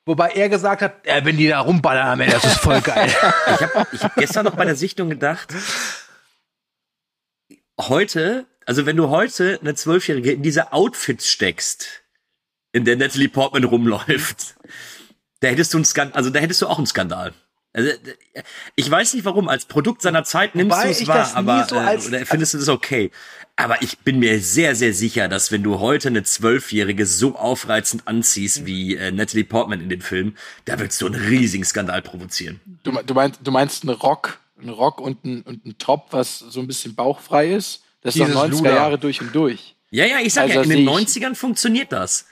Wobei er gesagt hat, ja, wenn die da rumballern das ist voll geil. Ich habe ich hab gestern noch bei der Sichtung gedacht, heute, also wenn du heute eine Zwölfjährige in diese Outfits steckst, in der Natalie Portman rumläuft, da hättest du einen Skandal, also da hättest du auch einen Skandal. Also, ich weiß nicht warum, als Produkt seiner Zeit nimmst du es wahr, aber so äh, als- oder findest du das okay. Aber ich bin mir sehr, sehr sicher, dass wenn du heute eine Zwölfjährige so aufreizend anziehst wie äh, Natalie Portman in den Film, da würdest du einen riesigen Skandal provozieren. Du, du, meinst, du meinst einen Rock, einen Rock und ein, und ein Top, was so ein bisschen bauchfrei ist? Das ist Dieses doch 90er Luder. Jahre durch und durch. Ja, ja, ich sag Also ja, in den sehe ich- 90ern funktioniert das.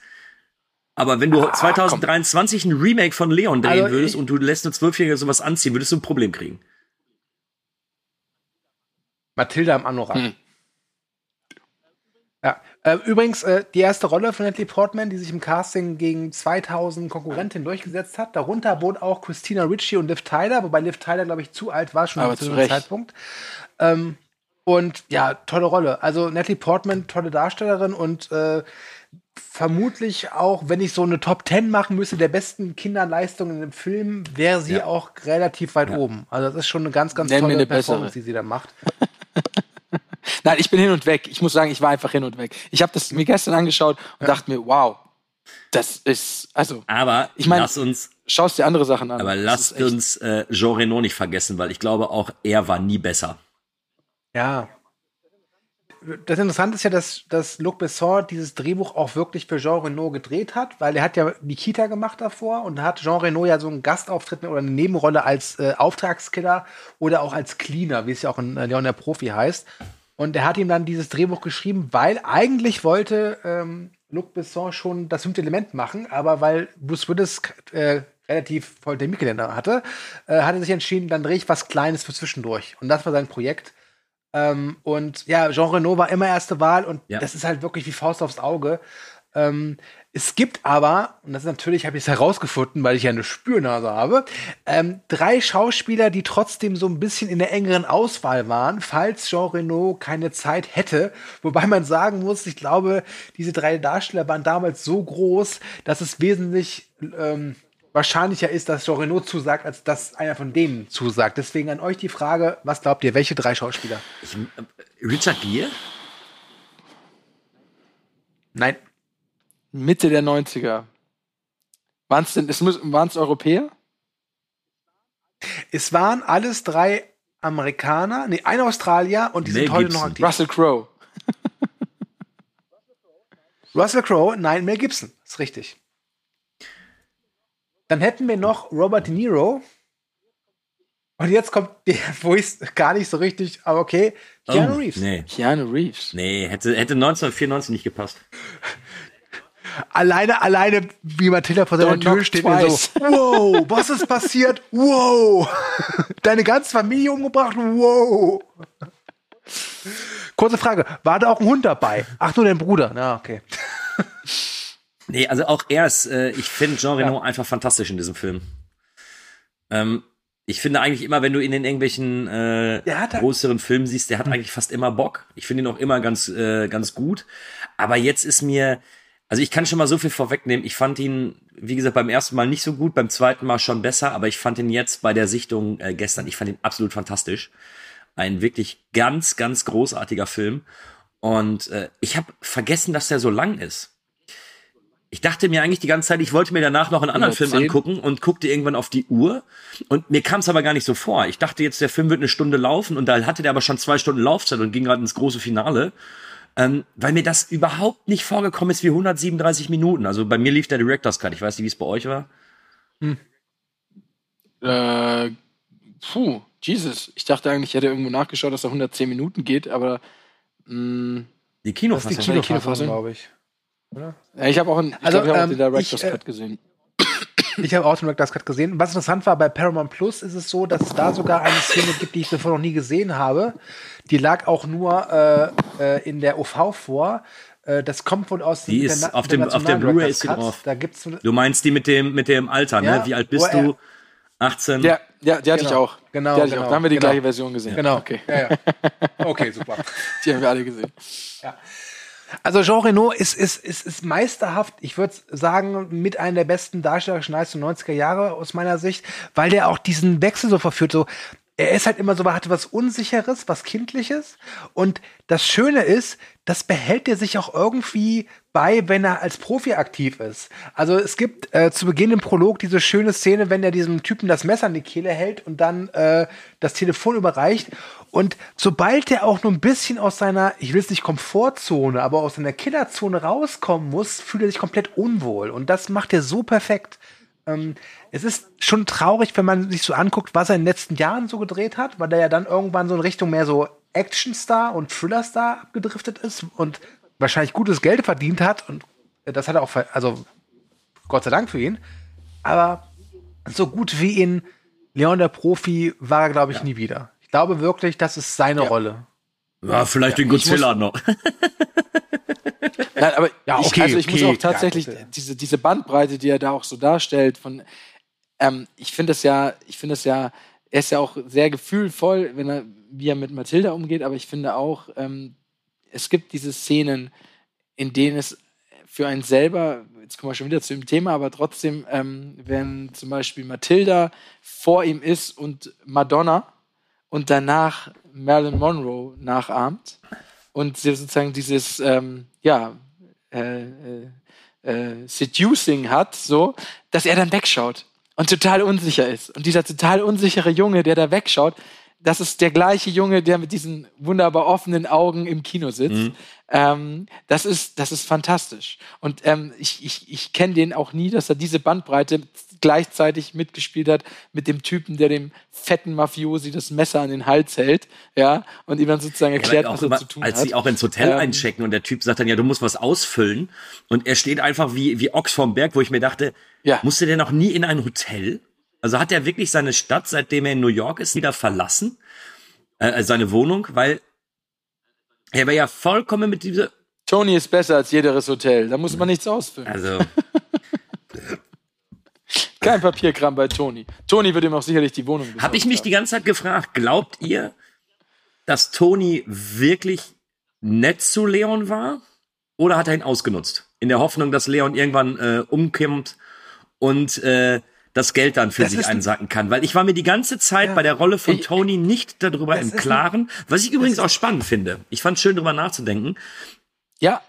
Aber wenn du 2023 ein Remake von Leon drehen Also würdest ich- und du lässt eine Zwölfjährige sowas anziehen, würdest du ein Problem kriegen. Mathilda im Anorak. Hm. Ja. Äh, übrigens, äh, die erste Rolle von Natalie Portman, die sich im Casting gegen 2000 Konkurrentinnen durchgesetzt hat. Darunter wohnt auch Christina Ricci und Liv Tyler, wobei Liv Tyler, glaube ich, zu alt war schon Aber zu dem. Zeitpunkt. Ähm, und ja, tolle Rolle. Also Natalie Portman, tolle Darstellerin und äh, vermutlich auch, wenn ich so eine Top 10 machen müsste der besten Kinderleistungen im Film, wäre sie Ja. auch relativ weit oben. Also das ist schon eine ganz, ganz Nenn tolle eine bessere. Performance, die sie da macht. Nein, ich bin hin und weg. Ich muss sagen, ich war einfach hin und weg. Ich habe das mir gestern angeschaut und dachte mir, wow, das ist, also, Aber Ich mein- lass uns, schaust dir andere Sachen an. aber lasst echt- uns äh, Jean Reno nicht vergessen, weil ich glaube auch, er war nie besser. Ja. Das Interessante ist ja, dass, dass Luc Besson dieses Drehbuch auch wirklich für Jean Reno gedreht hat, weil er hat ja Nikita gemacht davor und hat Jean Reno ja so einen Gastauftritt oder eine Nebenrolle als äh, Auftragskiller oder auch als Cleaner, wie es ja auch in äh, Leon der Profi heißt. Und er hat ihm dann dieses Drehbuch geschrieben, weil eigentlich wollte ähm, Luc Besson schon das fünfte Element machen, aber weil Bruce Willis äh, relativ voll Terminkalender hatte, äh, hat er sich entschieden, dann drehe ich was Kleines für zwischendurch. Und das war sein Projekt. Ähm, und ja, Jean Reno war immer erste Wahl und Ja. das ist halt wirklich wie Faust aufs Auge. Ähm, es gibt aber, und das ist natürlich, habe ich es herausgefunden, weil ich ja eine Spürnase habe, ähm, drei Schauspieler, die trotzdem so ein bisschen in der engeren Auswahl waren, falls Jean Reno keine Zeit hätte. Wobei man sagen muss, ich glaube, diese drei Darsteller waren damals so groß, dass es wesentlich ähm, wahrscheinlicher ist, dass Jean Reno zusagt, als dass einer von denen zusagt. Deswegen an euch die Frage, was glaubt ihr, welche drei Schauspieler? Äh, Richard Gere? Nein. Mitte der 90er. Waren es denn, waren es Europäer? Es waren alles drei Amerikaner, nee, ein Australier und die Mel sind heute Gibson. noch aktiv. Russell Crowe. Russell Crowe, nein, Mel Gibson, ist richtig. Dann hätten wir noch Robert De Niro. Und jetzt kommt der, wo ich es gar nicht so richtig, aber okay, Keanu Oh, Reeves. Nee. Keanu Reeves. Nee, hätte, hätte 1994 nicht gepasst. Alleine, alleine, wie Matilda vor seiner Tür steht und so, wow, was ist passiert? Wow. Deine ganze Familie umgebracht? Wow. Kurze Frage, war da auch ein Hund dabei? Ach, nur dein Bruder. Na, okay. Nee, also auch er ist, äh, ich finde Jean Reno einfach fantastisch in diesem Film. Ähm, Ich finde eigentlich immer, wenn du ihn in irgendwelchen äh, größeren Filmen siehst, der hat eigentlich fast immer Bock. Ich finde ihn auch immer ganz, äh, ganz gut. Aber jetzt ist mir, also ich kann schon mal so viel vorwegnehmen. Ich fand ihn, wie gesagt, beim ersten Mal nicht so gut, beim zweiten Mal schon besser, aber ich fand ihn jetzt bei der Sichtung äh, gestern, ich fand ihn absolut fantastisch. Ein wirklich ganz, ganz großartiger Film. Und äh, ich habe vergessen, dass der so lang ist. Ich dachte mir eigentlich die ganze Zeit, ich wollte mir danach noch einen anderen Film 110. angucken und guckte irgendwann auf die Uhr. Und mir kam es aber gar nicht so vor. Ich dachte jetzt, der Film wird eine Stunde laufen und da hatte der aber schon zwei Stunden Laufzeit und ging gerade ins große Finale. Ähm, weil mir das überhaupt nicht vorgekommen ist wie 137 Minuten. Also bei mir lief der Director's Cut. Ich weiß nicht, wie es bei euch war. Äh, puh, Jesus. Ich dachte eigentlich, ich hätte irgendwo nachgeschaut, dass er 110 Minuten geht, aber mh, Die Das ist die Kinofassung. Kinofassung. Kinofassung, glaube ich. ja, ich habe auch, einen, ich Also, glaub, ich hab auch ähm, den Director's ich, äh, Cut gesehen. Ich habe auch den Director's Cut gesehen. Was interessant war, bei Paramount Plus ist es so, dass es da sogar eine Szene gibt, die ich davor noch nie gesehen habe. Die lag auch nur äh, äh, in der OV vor. Äh, das kommt wohl aus Die dem ist Interna- auf dem- auf der Blu-ray ist sie drauf. Da gibt's Du meinst die mit dem, mit dem Alter, Ja, ne? Wie alt bist du? 18? Ja, ja, die hatte ich Genau. auch. Genau, die hatte ich genau, auch. Da haben wir die genau. gleiche Version gesehen. Genau. Okay. Ja, ja. Okay, super. Die haben wir alle gesehen. Also Jean Reno ist, ist, ist, ist meisterhaft, ich würde sagen, mit einer der besten darstellerischen Leistungen 90er Jahre aus meiner Sicht, weil der auch diesen Wechsel so verführt. So, er ist halt immer so, er hatte was Unsicheres, was Kindliches. Und das Schöne ist, das behält er sich auch irgendwie bei, wenn er als Profi aktiv ist. Also es gibt äh, zu Beginn im Prolog diese schöne Szene, wenn er diesem Typen das Messer an die Kehle hält und dann äh, das Telefon überreicht. Und sobald er auch nur ein bisschen aus seiner, ich will es nicht Komfortzone, aber aus seiner Killerzone rauskommen muss, fühlt er sich komplett unwohl. Und das macht er so perfekt. Ähm, es ist schon traurig, wenn man sich so anguckt, was er in den letzten Jahren so gedreht hat, weil er ja dann irgendwann so in Richtung mehr so Actionstar und Thrillerstar abgedriftet ist und wahrscheinlich gutes Geld verdient hat. Und das hat er auch, also Gott sei Dank für ihn. Aber so gut wie in Leon der Profi war er, glaube ich, nie wieder. Ich glaube wirklich, das ist seine Rolle. Ja, vielleicht den Godzilla noch. Nein, aber Ja, ich, okay, also ich okay, muss auch tatsächlich ja, ja. diese, diese Bandbreite, die er da auch so darstellt, von ähm, ich finde es ja, ich finde es ja, er ist ja auch sehr gefühlvoll, wenn er, wie er mit Mathilda umgeht, aber ich finde auch, ähm, es gibt diese Szenen, in denen es für einen selber, jetzt kommen wir schon wieder zu dem Thema, aber trotzdem, ähm, wenn zum Beispiel Mathilda vor ihm ist und Madonna und danach Marilyn Monroe nachahmt und sie sozusagen dieses, ähm, ja, äh, äh, äh, Seducing hat, so, dass er dann wegschaut und total unsicher ist. Und dieser total unsichere Junge, der da wegschaut, das ist der gleiche Junge, der mit diesen wunderbar offenen Augen im Kino sitzt. Ähm, das ist, das ist fantastisch. Und ähm, ich, ich, ich kenne den auch nie, dass er diese Bandbreite gleichzeitig mitgespielt hat mit dem Typen, der dem fetten Mafiosi das Messer an den Hals hält, ja, und ihm dann sozusagen erklärt, Ja, was er immer, zu tun als hat. sie auch ins Hotel Ähm, einchecken und der Typ sagt dann, ja, du musst was ausfüllen. Und er steht einfach wie, wie Ochs vom Berg, wo ich mir dachte, Ja. musste der noch nie in ein Hotel? Also hat er wirklich seine Stadt, seitdem er in New York ist, wieder verlassen? Äh, seine Wohnung? Weil er wäre ja vollkommen mit dieser, Tony ist besser als jedes Hotel. Da muss man nichts ausfüllen. also, Kein Papierkram bei Tony. Tony wird ihm auch sicherlich die Wohnung habe ich mich die ganze Zeit gefragt, glaubt ihr, dass Tony wirklich nett zu Leon war? Oder hat er ihn ausgenutzt? In der Hoffnung, dass Leon irgendwann äh, umkommt und äh, das Geld dann für Das sich einsacken kann. Weil ich war mir die ganze Zeit bei der Rolle von Ich- Tony nicht darüber im Klaren, was ich übrigens auch spannend finde. Ich fand schön darüber nachzudenken. Ja,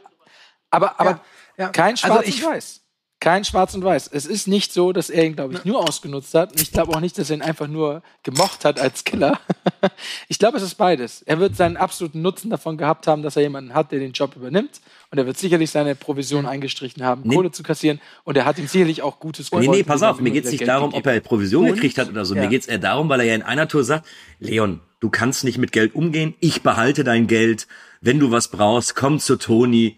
aber, aber Ja, ja. kein Also Schwarz ich- und Weiß. Kein Schwarz und Weiß. Es ist nicht so, dass er ihn, glaube ich, nur ausgenutzt hat. Und ich glaube auch nicht, dass er ihn einfach nur gemocht hat als Killer. ich glaube, es ist beides. Er wird seinen absoluten Nutzen davon gehabt haben, dass er jemanden hat, der den Job übernimmt. Und er wird sicherlich seine Provision eingestrichen haben, Nee. Kohle zu kassieren. Und er hat ihm sicherlich auch Gutes Nee, nee, geholfen, pass auf, mir geht's wieder nicht Geld darum, ob gegeben er Provision Und- gekriegt hat oder so. Ja. Mir geht's eher darum, weil er ja in einer Tour sagt, Leon, du kannst nicht mit Geld umgehen, ich behalte dein Geld. Wenn du was brauchst, komm zu Toni.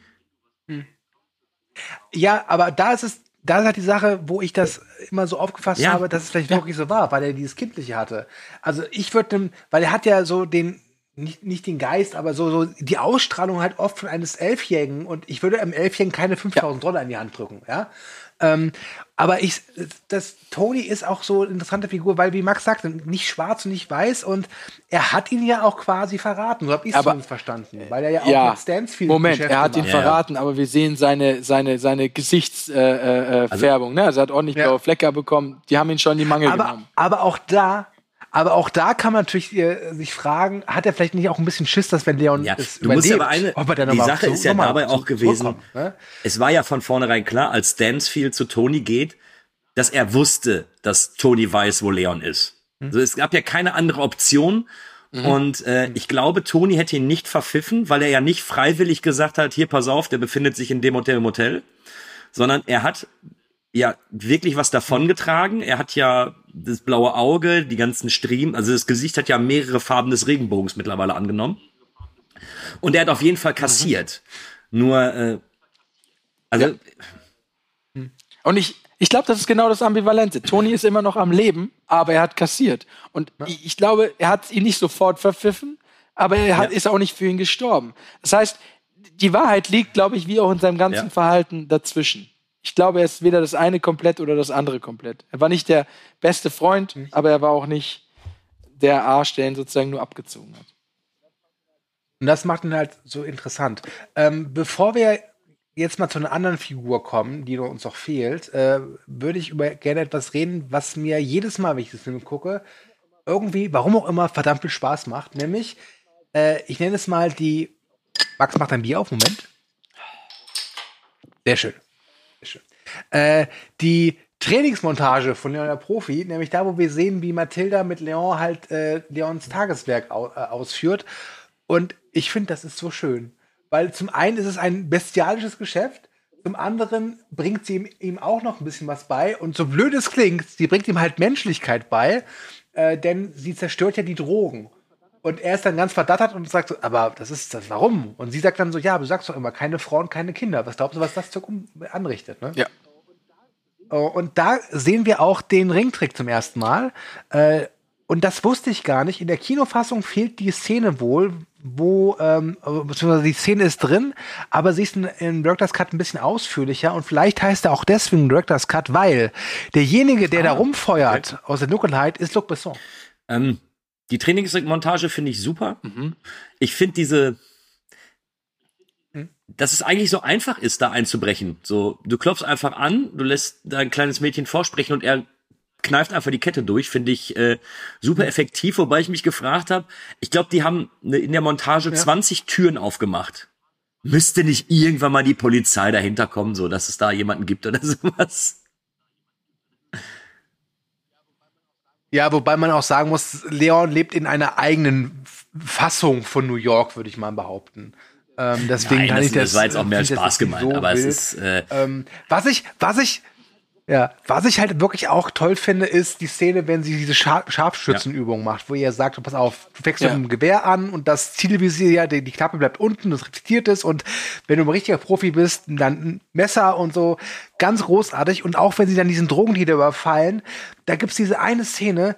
Ja, aber da ist es, da ist halt die Sache, wo ich das immer so aufgefasst Ja. habe, dass es vielleicht wirklich so war, weil er dieses Kindliche hatte. Also ich würde, weil er hat ja so den, nicht, nicht den Geist, aber so, so die Ausstrahlung halt oft von eines Elfjährigen und ich würde einem Elfjährigen keine 5000 Dollar in die Hand drücken, ja. Ähm, aber ich, das Tony ist auch so eine interessante Figur, weil wie Max sagte, nicht schwarz und nicht weiß und er hat ihn ja auch quasi verraten. So habe ich es zumindest verstanden, weil er ja auch Ja, mit Stansfield Moment, Geschäfte er hat ihn macht. Verraten, aber wir sehen seine, seine, seine Gesichtsfärbung. Äh, äh, Färbung, ne? Also er hat ordentlich Ja. blaue Flecke bekommen. Die haben ihn schon in die Mangel aber, genommen. aber auch da, aber auch da kann man natürlich äh, sich fragen, hat er vielleicht nicht auch ein bisschen Schiss, dass wenn Leon Ja, es du musst aber eine, ob er die Sache ist ja dabei auch gewesen, ne? es war ja von vornherein klar, als Stansfield zu Tony geht, dass er wusste, dass Tony weiß, wo Leon ist. Hm. Also es gab ja keine andere Option. Und äh, ich glaube, Tony hätte ihn nicht verpfiffen, weil er ja nicht freiwillig gesagt hat, hier, pass auf, der befindet sich in dem Hotel im Hotel, sondern er hat ja wirklich was davongetragen. Er hat ja das blaue Auge, die ganzen Striemen, also das Gesicht hat ja mehrere Farben des Regenbogens mittlerweile angenommen. Und er hat auf jeden Fall kassiert. Nur, äh, also, Und ich, ich glaube, das ist genau das Ambivalente. Tony ist immer noch am Leben, aber er hat kassiert. Und ich, ich glaube, er hat ihn nicht sofort verpfiffen, aber er hat, Ja. ist auch nicht für ihn gestorben. Das heißt, die Wahrheit liegt, glaube ich, wie auch in seinem ganzen Ja. Verhalten dazwischen. Ich glaube, er ist weder das eine komplett oder das andere komplett. Er war nicht der beste Freund, aber er war auch nicht der Arsch, der ihn sozusagen nur abgezogen hat. Und das macht ihn halt so interessant. Ähm, bevor wir jetzt mal zu einer anderen Figur kommen, die uns noch fehlt, äh, würde ich über gerne etwas reden, was mir jedes Mal, wenn ich das Film gucke, irgendwie, warum auch immer, verdammt viel Spaß macht. Nämlich, äh, ich nenne es mal die. Max macht ein Bier auf, Moment. Sehr schön. Äh, die Trainingsmontage von Leon der Profi, nämlich da, wo wir sehen, wie Mathilda mit Leon halt äh, Leons Tageswerk au äh, ausführt. Und ich finde, das ist so schön. Weil zum einen ist es ein bestialisches Geschäft, zum anderen bringt sie ihm, ihm auch noch ein bisschen was bei. Und so blöd es klingt, sie bringt ihm halt Menschlichkeit bei, äh, denn sie zerstört ja die Drogen. Und er ist dann ganz verdattert und sagt so, aber das ist das, warum? Und sie sagt dann so, ja, aber du sagst doch immer, keine Frauen, keine Kinder. Was glaubst du, was das anrichtet? Ne? Ja. Oh, Und da sehen wir auch den Ringtrick zum ersten Mal. Äh, und das wusste ich gar nicht. In der Kinofassung fehlt die Szene wohl, wo, ähm, beziehungsweise die Szene ist drin, aber sie ist in, in Director's Cut ein bisschen ausführlicher und vielleicht heißt er auch deswegen Director's Cut, weil derjenige, der da rumfeuert aus der Dunkelheit, ist Luc Besson. ähm, die Trainingsmontage finde ich super. Ich finde diese, dass es eigentlich so einfach ist, da einzubrechen. So, du klopfst einfach an, du lässt dein kleines Mädchen vorsprechen und er kneift einfach die Kette durch, finde ich äh, super effektiv, wobei ich mich gefragt habe, ich glaube, die haben ne- in der Montage 20 Türen aufgemacht. Müsste nicht irgendwann mal die Polizei dahinter kommen, so dass es da jemanden gibt oder sowas? Ja, wobei man auch sagen muss, Leon lebt in einer eigenen Fassung von New York, würde ich mal behaupten. Ähm, deswegen Nein, kann das, ich das. das war jetzt auch mehr Spaß gemeint, so aber es wild. ist äh, Ähm, was ich, was ich, ja, was ich halt wirklich auch toll finde, ist die Szene, wenn sie diese Schar Scharfschützenübung macht, wo ihr sagt, pass auf, du fängst Ja. mit dem Gewehr an und das Zielvisier, ja, die, die Klappe bleibt unten, das reflektiert ist und wenn du ein richtiger Profi bist, dann ein Messer und so, ganz großartig und auch wenn sie dann diesen Drogendealer überfallen, da gibt's diese eine Szene,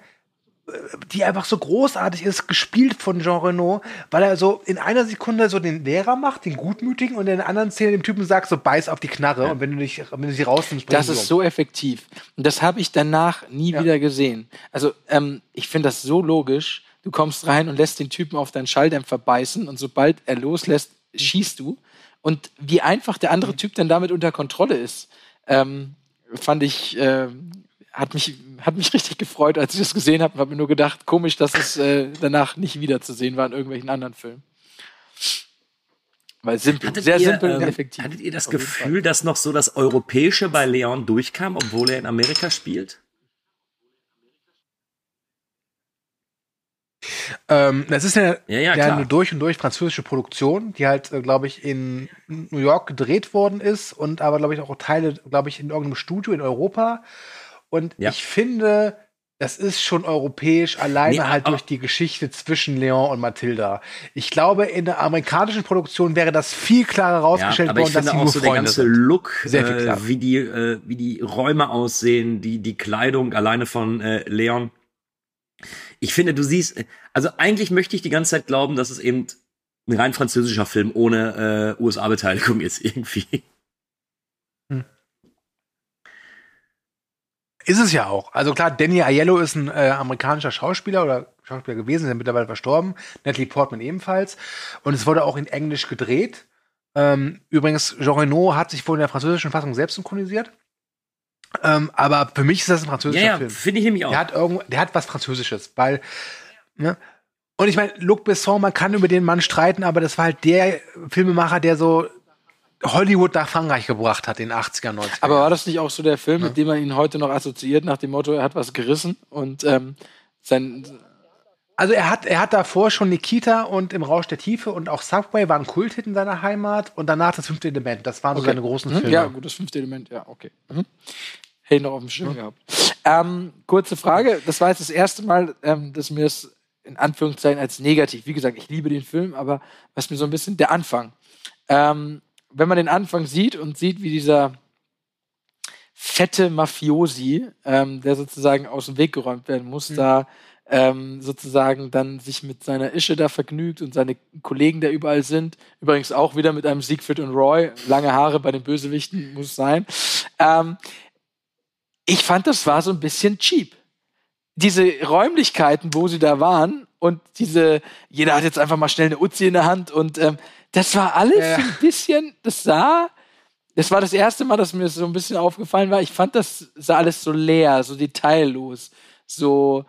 die einfach so großartig ist, gespielt von Jean Reno, weil er so in einer Sekunde so den Lehrer macht, den Gutmütigen, und in der anderen Szene dem Typen sagt, so beiß auf die Knarre und wenn du dich, wenn du sie rausnimmst, Das ist um. so effektiv. Und das habe ich danach nie Ja. wieder gesehen. Also, ähm, ich finde das so logisch. Du kommst rein und lässt den Typen auf deinen Schalldämpfer beißen und sobald er loslässt, schießt du. Und wie einfach der andere Typ dann damit unter Kontrolle ist, ähm, fand ich, äh, hat mich, hat mich richtig gefreut, als ich das gesehen habe. Habe mir nur gedacht, komisch, dass es äh, danach nicht wiederzusehen war in irgendwelchen anderen Filmen. Weil simpel, Hattet sehr ihr, simpel und ähm, effektiv. Hattet ihr das Gefühl, dass noch so das Europäische bei Leon durchkam, obwohl er in Amerika spielt? Ähm, das ist eine, Ja, ja, klar. eine durch und durch französische Produktion, die halt, äh, glaube ich, in New York gedreht worden ist und aber, glaube ich, auch Teile, glaube ich, in irgendeinem Studio in Europa. Und Ja. ich finde, das ist schon europäisch, alleine Nee, halt aber- durch die Geschichte zwischen Leon und Mathilda. Ich glaube, in der amerikanischen Produktion wäre das viel klarer rausgestellt aber ich worden, dass finde sie auch nur so der Freunde ganze sind. Look, äh, wie die äh, wie die Räume aussehen, die die Kleidung alleine von äh, Leon. Ich finde, du siehst, also eigentlich möchte ich die ganze Zeit glauben, dass es eben ein rein französischer Film ohne äh, USA-Beteiligung ist irgendwie. Ist es ja auch. Also klar, Danny Aiello ist ein äh, amerikanischer Schauspieler oder Schauspieler gewesen, ist ja mittlerweile verstorben. Natalie Portman ebenfalls. Und es wurde auch in Englisch gedreht. Ähm, übrigens, Jean Reno hat sich wohl in der französischen Fassung selbst synchronisiert. Ähm, aber für mich ist das ein französischer Ja, ja, Film. finde ich nämlich auch. Der hat irgendwo, der hat was Französisches, weil, ne? Und ich meine, Luc Besson, man kann über den Mann streiten, aber das war halt der Filmemacher, der so Hollywood nach Frankreich gebracht hat in den 80er, 90er. Aber war das nicht auch so der Film, mit dem man ihn heute noch assoziiert, nach dem Motto, er hat was gerissen und ähm, sein. Also er hat, er hat davor schon Nikita und im Rausch der Tiefe und auch Subway waren Kulthit in seiner Heimat und danach das fünfte Element. Das waren so seine großen Mhm. Filme. Ja, gut, das fünfte Element, ja, okay. Mhm. Hätte noch auf dem Schirm gehabt. Ähm, kurze Frage, das war jetzt das erste Mal, ähm, dass mir das in Anführungszeichen als negativ, wie gesagt, ich liebe den Film, aber was mir so ein bisschen der Anfang. Ähm, wenn man den Anfang sieht und sieht, wie dieser fette Mafiosi, ähm, der sozusagen aus dem Weg geräumt werden muss, da ähm, sozusagen dann sich mit seiner Ische da vergnügt und seine Kollegen, der überall sind. Übrigens auch wieder mit einem Siegfried und Roy. Lange Haare bei den Bösewichten muss sein. Ähm, ich fand, das war so ein bisschen cheap. Diese Räumlichkeiten, wo sie da waren und diese, jeder hat jetzt einfach mal schnell eine Uzi in der Hand und ähm, das war alles Ja. ein bisschen, das sah, das war das erste Mal, dass mir das so ein bisschen aufgefallen war. Ich fand, das sah alles so leer, so detaillos, so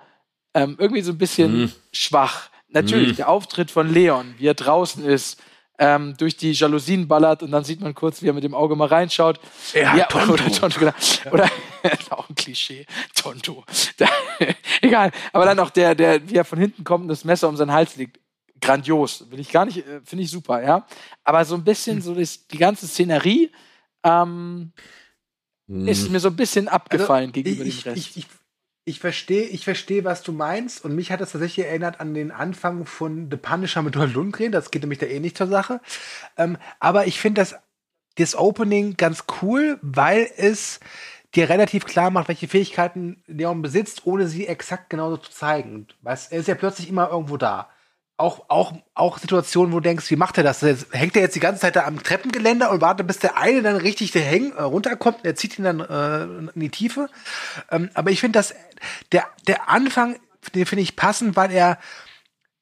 ähm, irgendwie so ein bisschen Mhm. schwach. Natürlich, der Auftritt von Leon, wie er draußen ist, ähm, durch die Jalousien ballert und dann sieht man kurz, wie er mit dem Auge mal reinschaut. Er hat Tonto. Oder Tonto, genau. Oder auch ein Klischee, Tonto. Da, egal. Aber dann auch der, der, wie er von hinten kommt und das Messer um seinen Hals liegt. Grandios. Will ich gar nicht, äh, finde ich super, ja. Aber so ein bisschen so das, die ganze Szenerie ähm, ist mir so ein bisschen abgefallen gegenüber Also ich, dem Rest. Ich, ich, ich verstehe, ich verstehe, was du meinst. Und mich hat das tatsächlich erinnert an den Anfang von The Punisher mit Dolph Lundgren. Das geht nämlich da eh nicht zur Sache. Ähm, aber ich finde das, das Opening ganz cool, weil es dir relativ klar macht, welche Fähigkeiten Leon besitzt, ohne sie exakt genauso zu zeigen. Weißt, er ist ja plötzlich immer irgendwo da. Auch, auch, auch Situationen, wo du denkst, wie macht er das? Jetzt hängt er jetzt die ganze Zeit da am Treppengeländer und wartet, bis der eine dann richtig der Häng, äh, runterkommt. Er zieht ihn dann äh, in die Tiefe. Ähm, aber ich finde, dass der, der Anfang, den finde ich passend, weil er,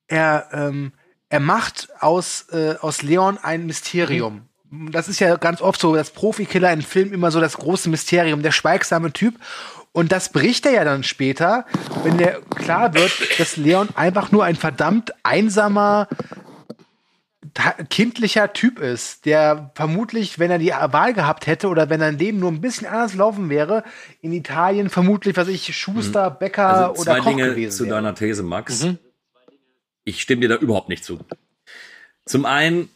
er, ähm, er macht aus, äh, aus Leon ein Mysterium. Das ist ja ganz oft so, dass Profikiller in Filmen immer so das große Mysterium, der schweigsame Typ. Und das bricht er ja dann später, wenn der klar wird, dass Leon einfach nur ein verdammt einsamer, kindlicher Typ ist, der vermutlich, wenn er die Wahl gehabt hätte oder wenn sein Leben nur ein bisschen anders laufen wäre, in Italien vermutlich, was ich, Schuster, Bäcker Also oder zwei Koch Dinge gewesen zu wäre. deiner These, Max. Ich stimme dir da überhaupt nicht zu. Zum einen,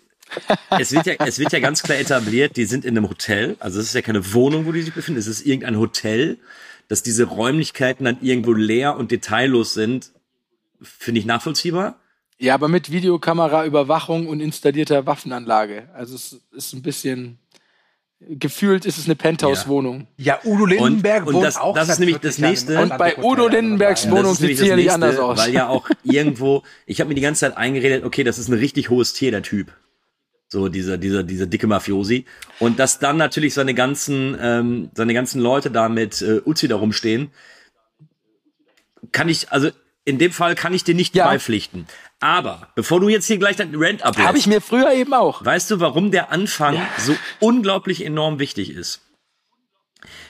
es wird, ja, es wird ja ganz klar etabliert, die sind in einem Hotel. Also es ist ja keine Wohnung, wo die sich befinden, es ist irgendein Hotel. Dass diese Räumlichkeiten dann irgendwo leer und detaillos sind, finde ich nachvollziehbar. Ja, aber mit Videokamera, Überwachung und installierter Waffenanlage. Also es ist ein bisschen gefühlt ist es eine Penthouse-Wohnung. Ja, Udo Lindenberg und wohnt das- auch das ist nämlich 40 das nächste. Und bei Udo. Lindenbergs Und Wohnung sieht sicherlich das anders Nächste, aus. Weil ja auch irgendwo, ich habe mir die ganze Zeit eingeredet, okay, das ist ein richtig hohes Tier, der Typ. So dieser, dieser, dieser dicke Mafiosi. Und dass dann natürlich seine ganzen, ähm, seine ganzen Leute da mit äh, Uzi da rumstehen, kann ich, also in dem Fall kann ich dir nicht Ja. beipflichten. Aber bevor du jetzt hier gleich dein Rant ablässt, Habe ich mir früher eben auch. Weißt du, warum der Anfang so unglaublich enorm wichtig ist?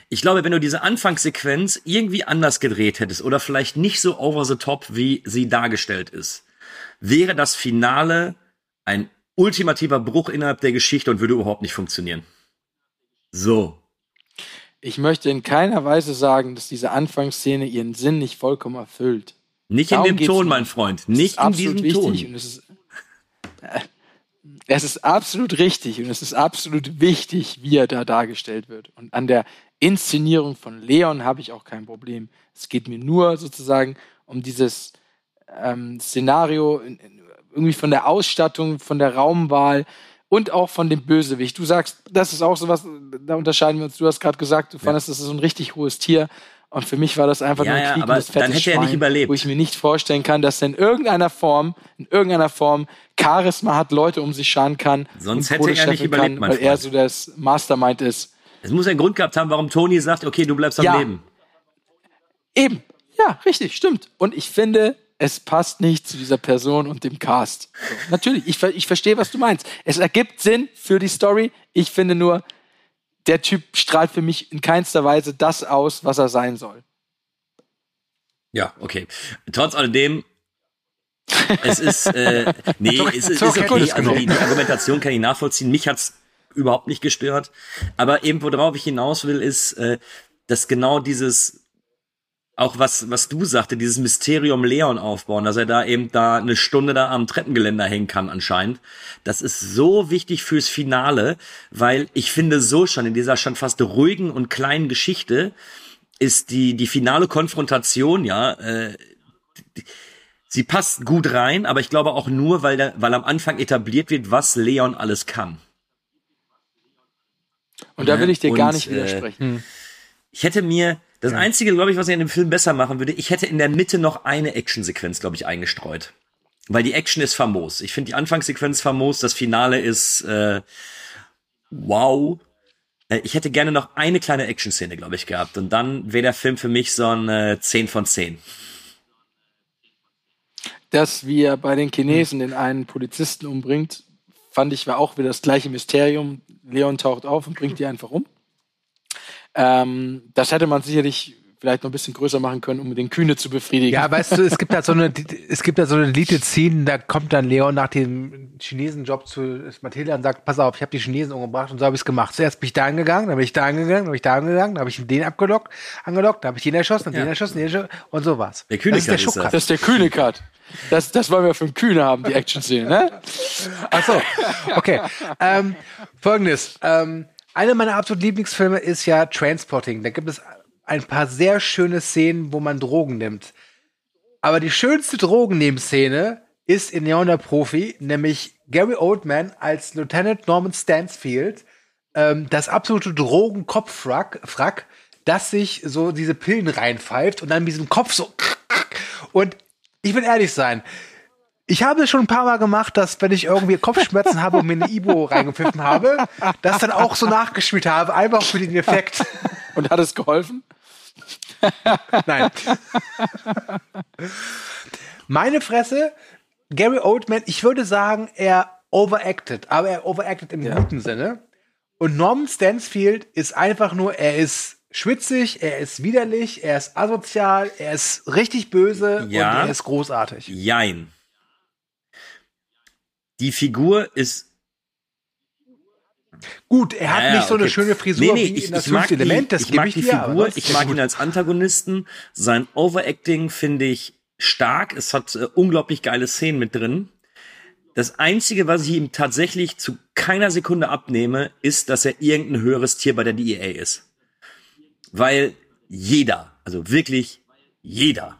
Ich glaube, wenn du diese Anfangssequenz irgendwie anders gedreht hättest oder vielleicht nicht so over the top, wie sie dargestellt ist, wäre das Finale ein ultimativer Bruch innerhalb der Geschichte und würde überhaupt nicht funktionieren. So. Ich möchte in keiner Weise sagen, dass diese Anfangsszene ihren Sinn nicht vollkommen erfüllt. Nicht Darum in dem Ton, mein Freund. Es Nicht ist in absolut diesem wichtig Ton. und es ist, äh, es ist absolut richtig und es ist absolut wichtig, wie er da dargestellt wird. Und an der Inszenierung von Leon habe ich auch kein Problem. Es geht mir nur sozusagen um dieses ähm, Szenario, in- in- irgendwie von der Ausstattung, von der Raumwahl und auch von dem Bösewicht. Du sagst, das ist auch sowas, da unterscheiden wir uns. Du hast gerade gesagt, du fandest, das ist so ein richtig hohes Tier. Und für mich war das einfach Ja, nur ja, ein aber quiekendes, dann hätte er nicht überlebt. wo ich mir nicht vorstellen kann, dass er in irgendeiner Form, in irgendeiner Form Charisma hat, Leute um sich scharen kann. Sonst hätte er nicht überlebt, kann, Weil er so das Mastermind ist. Es muss einen Grund gehabt haben, warum Tony sagt, okay, du bleibst am Ja. Leben. Eben. Ja, richtig, stimmt. Und ich finde, es passt nicht zu dieser Person und dem Cast. So, natürlich, ich, ich verstehe, was du meinst. Es ergibt Sinn für die Story. Ich finde nur, der Typ strahlt für mich in keinster Weise das aus, was er sein soll. Ja, okay. Trotz alledem, es ist, äh, nee, es ist, ist okay. Also die, die Argumentation kann ich nachvollziehen. Mich hat's überhaupt nicht gestört. Aber eben, worauf ich hinaus will, ist, äh, dass genau dieses, auch was, was du sagte, dieses Mysterium Leon aufbauen, dass er da eben da eine Stunde da am Treppengeländer hängen kann anscheinend. Das ist so wichtig fürs Finale, weil ich finde so schon in dieser schon fast ruhigen und kleinen Geschichte ist die, die finale Konfrontation, ja, äh, die- sie passt gut rein, aber ich glaube auch nur, weil, der, weil am Anfang etabliert wird, was Leon alles kann. Und da will ich dir Und, gar nicht äh, widersprechen. Ich hätte mir, das Einzige, glaube ich, was ich in dem Film besser machen würde, ich hätte in der Mitte noch eine Actionsequenz, glaube ich, eingestreut. Weil die Action ist famos. Ich finde die Anfangssequenz famos, das Finale ist äh, wow. Äh, Ich hätte gerne noch eine kleine Action-Szene, glaube ich, gehabt. Und dann wäre der Film für mich so ein äh, 10 von 10. dass wir bei den Chinesen den einen Polizisten umbringt, fand ich war auch wieder das gleiche Mysterium. Leon taucht auf und bringt die einfach um. Ähm, das hätte man sicherlich vielleicht noch ein bisschen größer machen können, um den Kühne zu befriedigen. Ja, weißt du, es gibt da so eine, es gibt da so eine Deleted Scene, da kommt dann Leon nach dem Chinesenjob zu Mathilda und sagt, pass auf, ich habe die Chinesen umgebracht und so habe ich es gemacht. Zuerst bin ich da angegangen, dann bin ich da angegangen, dann bin ich da angegangen, dann habe ich den abgelockt, angelockt, dann habe ich den erschossen, dann den erschossen, den erschossen und so war's. Der Kühne das ist der ist das. Ist der Kühne-Cut. Das, das wollen wir für den Kühne haben, die Action-Szene, ne? Ach so, okay. ähm, Folgendes. Ähm, einer meiner absoluten Lieblingsfilme ist ja Transporting. Da gibt es ein paar sehr schöne Szenen, wo man Drogen nimmt. Aber die schönste Drogennehmen-Szene ist in Neon der Profi, nämlich Gary Oldman als Lieutenant Norman Stansfield, ähm, das absolute Drogenkopffrack, Frack, das sich so diese Pillen reinpfeift und dann mit diesem Kopf so und ich will ehrlich sein, ich habe es schon ein paar Mal gemacht, dass wenn ich irgendwie Kopfschmerzen habe und mir eine Ibo reingepfiffen habe, das dann auch so nachgespielt habe, einfach für den Effekt. Und hat es geholfen? Nein. Meine Fresse, Gary Oldman, ich würde sagen, er overacted, aber er overacted im guten Sinne. Und Norman Stansfield ist einfach nur, er ist schwitzig, er ist widerlich, er ist asozial, er ist richtig böse Ja. und er ist großartig. Jein. Die Figur ist Gut, er hat Ja, nicht so eine okay. schöne Frisur Nee, nee, wie ich, in das ich mag Element, das die, ich mag ich die dir. Figur, ich mag gut. ihn als Antagonisten. Sein Overacting finde ich stark. Es hat äh, unglaublich geile Szenen mit drin. Das Einzige, was ich ihm tatsächlich zu keiner Sekunde abnehme, ist, dass er irgendein höheres Tier bei der DEA ist. Weil jeder, also wirklich jeder,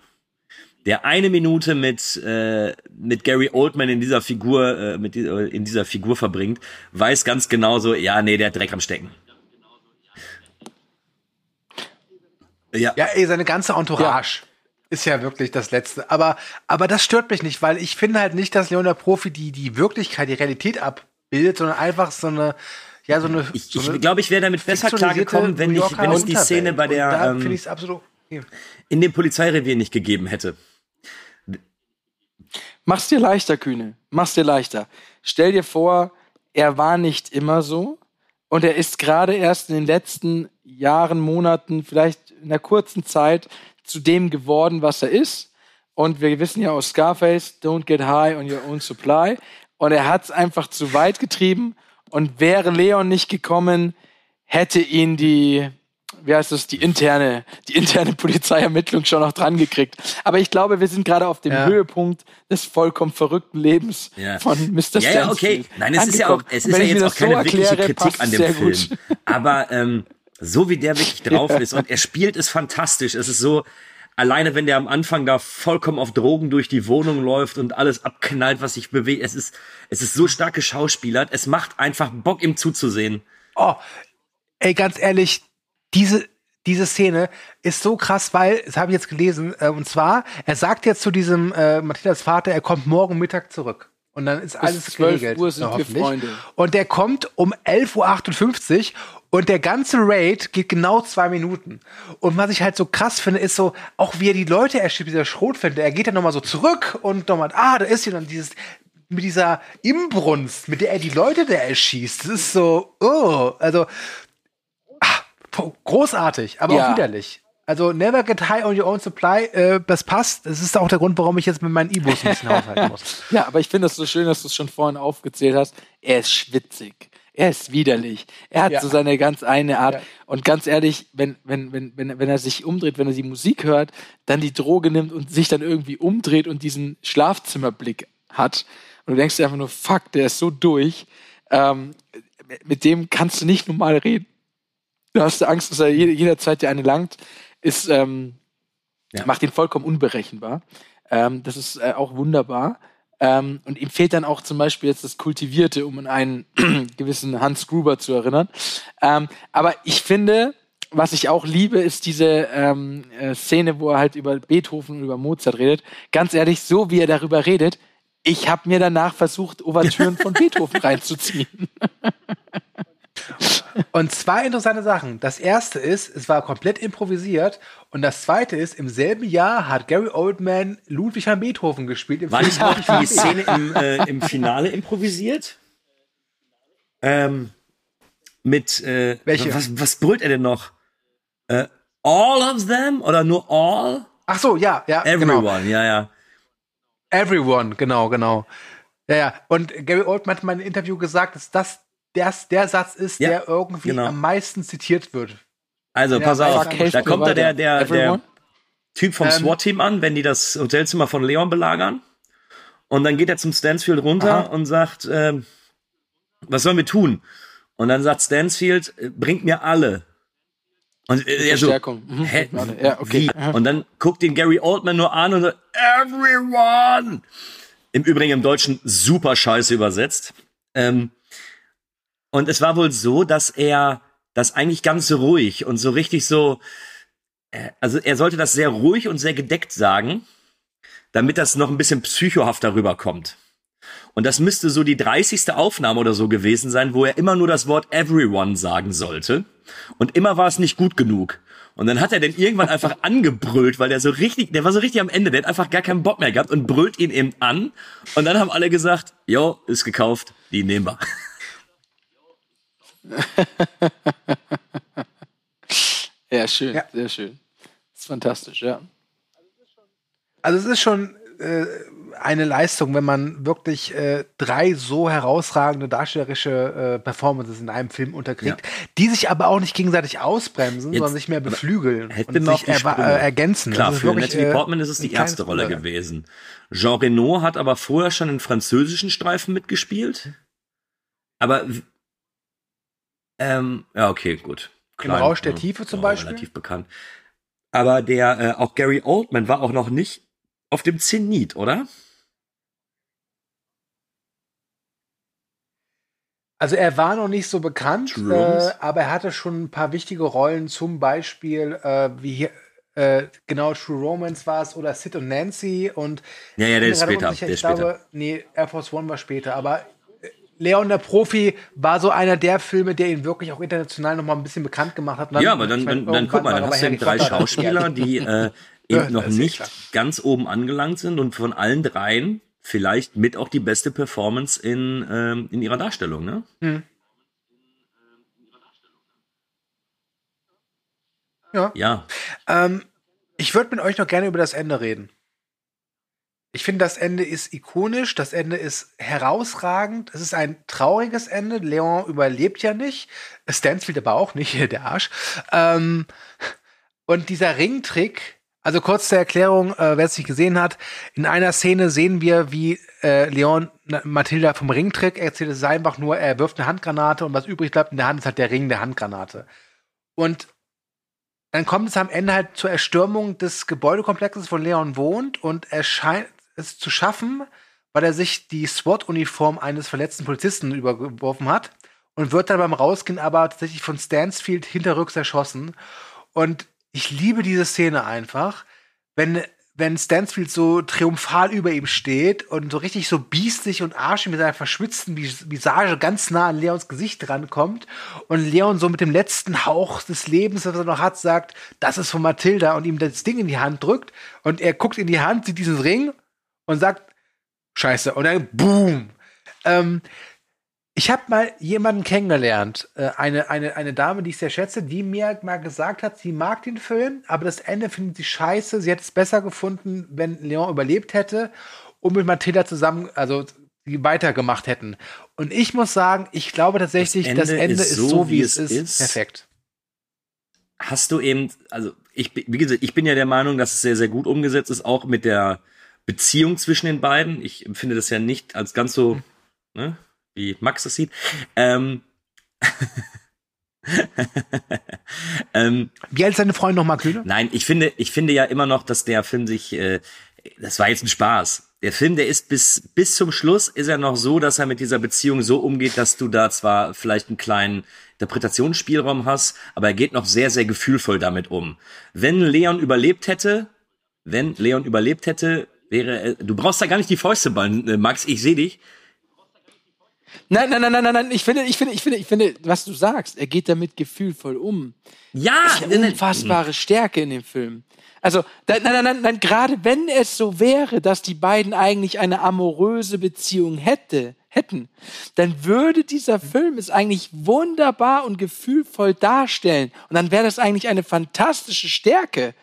der eine Minute mit äh, mit Gary Oldman in dieser Figur äh, mit die- äh, in dieser Figur verbringt, weiß ganz genau so, ja, nee, der hat Dreck am Stecken. Ja, Ja, ey, seine ganze Entourage ist ja wirklich das Letzte. Aber, aber das stört mich nicht, weil ich finde halt nicht, dass Leon der Profi die, die Wirklichkeit, die Realität abbildet, sondern einfach so eine, ja, so eine. ich, so ich eine glaube, ich wäre damit besser klargekommen, wenn, ich, wenn es die. Szene bei Und da der finde ähm, ich es absolut okay. in dem Polizeirevier nicht gegeben hätte. Mach's dir leichter, Kühne. Mach's dir leichter. Stell dir vor, er war nicht immer so und er ist gerade erst in den letzten Jahren, Monaten, vielleicht in einer kurzen Zeit zu dem geworden, was er ist. Und wir wissen ja aus Scarface, don't get high on your own supply. Und er hat's einfach zu weit getrieben. Und wäre Leon nicht gekommen, hätte ihn die, wie heißt das, die interne, die interne Polizeiermittlung schon noch dran gekriegt. Aber ich glaube, wir sind gerade auf dem Ja. Höhepunkt des vollkommen verrückten Lebens Ja. von Mr. Ja, ja, okay. Nein, es ist ja auch, angekommen. es ist ja jetzt auch das so keine wirkliche erkläre, Kritik an es dem Film. gut. Aber ähm, so wie der wirklich drauf ist und er spielt es fantastisch. Es ist so, alleine wenn der am Anfang da vollkommen auf Drogen durch die Wohnung läuft und alles abknallt, was sich bewegt. Es ist, es ist so stark geschauspielert. Es macht einfach Bock, ihm zuzusehen. Oh, ey, ganz ehrlich, diese, diese Szene ist so krass, weil, das habe ich jetzt gelesen, äh, und zwar, er sagt jetzt zu diesem äh, Mathildas Vater, er kommt morgen Mittag zurück. Und dann ist alles 12 geregelt. Uhr sind wir. Freunde. Und der kommt um 11.58 Uhr und der ganze Raid geht genau zwei Minuten. Und was ich halt so krass finde, ist so, auch wie er die Leute erschiebt, dieser Schrotfinde, er geht dann nochmal so zurück und nochmal, ah, da ist sie dann dieses, mit dieser Imbrunst, mit der er die Leute da erschießt. Das ist so, oh, also, großartig, aber Ja. auch widerlich. Also, never get high on your own supply, äh, das passt. Das ist auch der Grund, warum ich jetzt mit meinen E-Books ein bisschen haushalten muss. Ja, aber ich finde es so schön, dass du es schon vorhin aufgezählt hast. Er ist schwitzig. Er ist widerlich. Er hat Ja. so seine ganz eine Art. Ja. Und ganz ehrlich, wenn, wenn, wenn, wenn, wenn er sich umdreht, wenn er die Musik hört, dann die Droge nimmt und sich dann irgendwie umdreht und diesen Schlafzimmerblick hat. Und du denkst dir einfach nur, fuck, der ist so durch. Ähm, mit dem kannst du nicht normal reden. Da hast du Angst, dass er jede, jederzeit dir eine langt. Ist, ähm, Ja. macht ihn vollkommen unberechenbar. Ähm, das ist äh, auch wunderbar. Ähm, und ihm fehlt dann auch zum Beispiel jetzt das Kultivierte, um an einen gewissen Hans Gruber zu erinnern. Ähm, aber ich finde, was ich auch liebe, ist diese ähm, äh, Szene, wo er halt über Beethoven und über Mozart redet. Ganz ehrlich, so wie er darüber redet, ich habe mir danach versucht, Ouvertüren von Beethoven reinzuziehen. Und zwei interessante Sachen. Das erste ist, es war komplett improvisiert. Und das zweite ist, im selben Jahr hat Gary Oldman Ludwig van Beethoven gespielt. Im War nicht auch die Szene im, äh, im Finale improvisiert? Ähm, mit, äh, Welche? Was, was brüllt er denn noch? Äh, all of them? Oder nur all? Ach so, ja, ja, genau. Everyone, ja, ja. Everyone, genau, genau. Ja, ja. Und Gary Oldman hat in einem Interview gesagt, dass das das der Satz ist, Ja, der irgendwie genau. am meisten zitiert wird. Also, pass auf, da kommt da der, der, der? Typ vom Ähm, SWAT-Team an, wenn die das Hotelzimmer von Leon belagern. Und dann geht er zum Stansfield runter Aha. und sagt, ähm, was sollen wir tun? Und dann sagt Stansfield, äh, bringt mir alle. Und äh, er so, Verstärkung. Mhm. hä, Ja, okay. wie? Und dann guckt ihn Gary Oldman nur an und sagt, everyone! Im Übrigen im Deutschen super scheiße übersetzt. Ähm, und es war wohl so, dass er das eigentlich ganz ruhig und so richtig so, äh, also er sollte das sehr ruhig und sehr gedeckt sagen, damit das noch ein bisschen psychohafter rüberkommt. Und das müsste so die 30. Aufnahme oder so gewesen sein, wo er immer nur das Wort everyone sagen sollte. Und immer war es nicht gut genug. Und dann hat er den irgendwann einfach angebrüllt, weil der so richtig, der war so richtig am Ende, der hat einfach gar keinen Bock mehr gehabt und brüllt ihn eben an. Und dann haben alle gesagt, jo, ist gekauft, die nehmen wir. Ja, schön, Ja. sehr schön. Das ist fantastisch, ja. Also es ist schon äh, eine Leistung, wenn man wirklich äh, drei so herausragende darstellerische äh, Performances in einem Film unterkriegt, die sich aber auch nicht gegenseitig ausbremsen, Jetzt- sondern sich mehr aber beflügeln und sich Sprünge. äh, ergänzen. Klar, Das ist für wirklich, Natalie äh, Portman ist es die erste Rolle Wunder. gewesen. Jean Reno hat aber vorher schon in französischen Streifen mitgespielt. Aber w- ähm, ja, okay, gut. Im Rausch der Tiefe zum Beispiel? Relativ bekannt. Aber der, äh, auch Gary Oldman war auch noch nicht auf dem Zenit, oder? Also er war noch nicht so bekannt, äh, aber er hatte schon ein paar wichtige Rollen, zum Beispiel äh, wie hier, äh, genau True Romance war es oder Sid und Nancy und Ja, ja, der ist später, unsicher, der ich ist später. glaube, nee, Air Force One war später, aber Leon der Profi war so einer der Filme, der ihn wirklich auch international noch mal ein bisschen bekannt gemacht hat. Und ja, aber dann, dann, dann guck mal, dann hast du eben drei. Schauspieler, die äh, Ja, eben noch nicht ganz oben angelangt sind und von allen dreien vielleicht mit auch die beste Performance in, ähm, in ihrer Darstellung, ne? Ja. Ja. Ähm, ich würde mit euch noch gerne über das Ende reden. Ich finde, das Ende ist ikonisch, das Ende ist herausragend. Es ist ein trauriges Ende. Leon überlebt ja nicht. Stansfield aber auch nicht, der Arsch. Ähm, und dieser Ringtrick, also kurz zur Erklärung, äh, wer es nicht gesehen hat, in einer Szene sehen wir, wie äh, Leon Mathilda vom Ringtrick erzählt. Es ist einfach nur, er wirft eine Handgranate und was übrig bleibt in der Hand ist halt der Ring der Handgranate. Und dann kommt es am Ende halt zur Erstürmung des Gebäudekomplexes, wo Leon wohnt und er scheint es zu schaffen, weil er sich die SWAT-Uniform eines verletzten Polizisten übergeworfen hat und wird dann beim Rausgehen aber tatsächlich von Stansfield hinterrücks erschossen. Und ich liebe diese Szene einfach, wenn, wenn Stansfield so triumphal über ihm steht und so richtig so biestig und arschig mit seiner verschwitzten Vis- Visage ganz nah an Leons Gesicht rankommt und Leon so mit dem letzten Hauch des Lebens, was er noch hat, sagt, das ist von Mathilda und ihm das Ding in die Hand drückt und er guckt in die Hand, sieht diesen Ring und sagt, Scheiße. Und dann boom. Ähm, ich habe mal jemanden kennengelernt, äh, eine, eine, eine Dame, die ich sehr schätze, die mir mal gesagt hat, sie mag den Film, aber das Ende findet sie scheiße. Sie hätte es besser gefunden, wenn Leon überlebt hätte und mit Mathilda zusammen, also die weitergemacht hätten. Und ich muss sagen, ich glaube tatsächlich, das Das Ende, Ende ist, ist so, so, wie wie es ist. ist. Perfekt. hast du eben, also ich, wie gesagt, ich bin ja der Meinung, dass es sehr, sehr gut umgesetzt ist, auch mit der Beziehung zwischen den beiden. Ich empfinde das ja nicht als ganz so, ne, wie Max das sieht. Ähm, ähm, Wie alt ist deine Freundin nochmal, Kühne? Nein, ich finde, ich finde ja immer noch, dass der Film sich, äh, das war jetzt ein Spaß. Der Film, der ist bis, bis zum Schluss ist er noch so, dass er mit dieser Beziehung so umgeht, dass du da zwar vielleicht einen kleinen Interpretationsspielraum hast, aber er geht noch sehr, sehr gefühlvoll damit um. Wenn Leon überlebt hätte, wenn Leon überlebt hätte, wäre, er- du brauchst da gar nicht die Fäuste ballen, äh, Max, ich sehe dich. Nein, nein, nein, nein, nein, nein. Ich finde, ich finde, ich finde, ich finde, was du sagst, er geht damit gefühlvoll um. Ja, Das ist eine unfassbare Stärke in dem Film. Also, nein, nein, nein, nein, gerade wenn es so wäre, dass die beiden eigentlich eine amoröse Beziehung hätte, hätten, dann würde dieser Film es eigentlich wunderbar und gefühlvoll darstellen. Und dann wäre das eigentlich eine fantastische Stärke.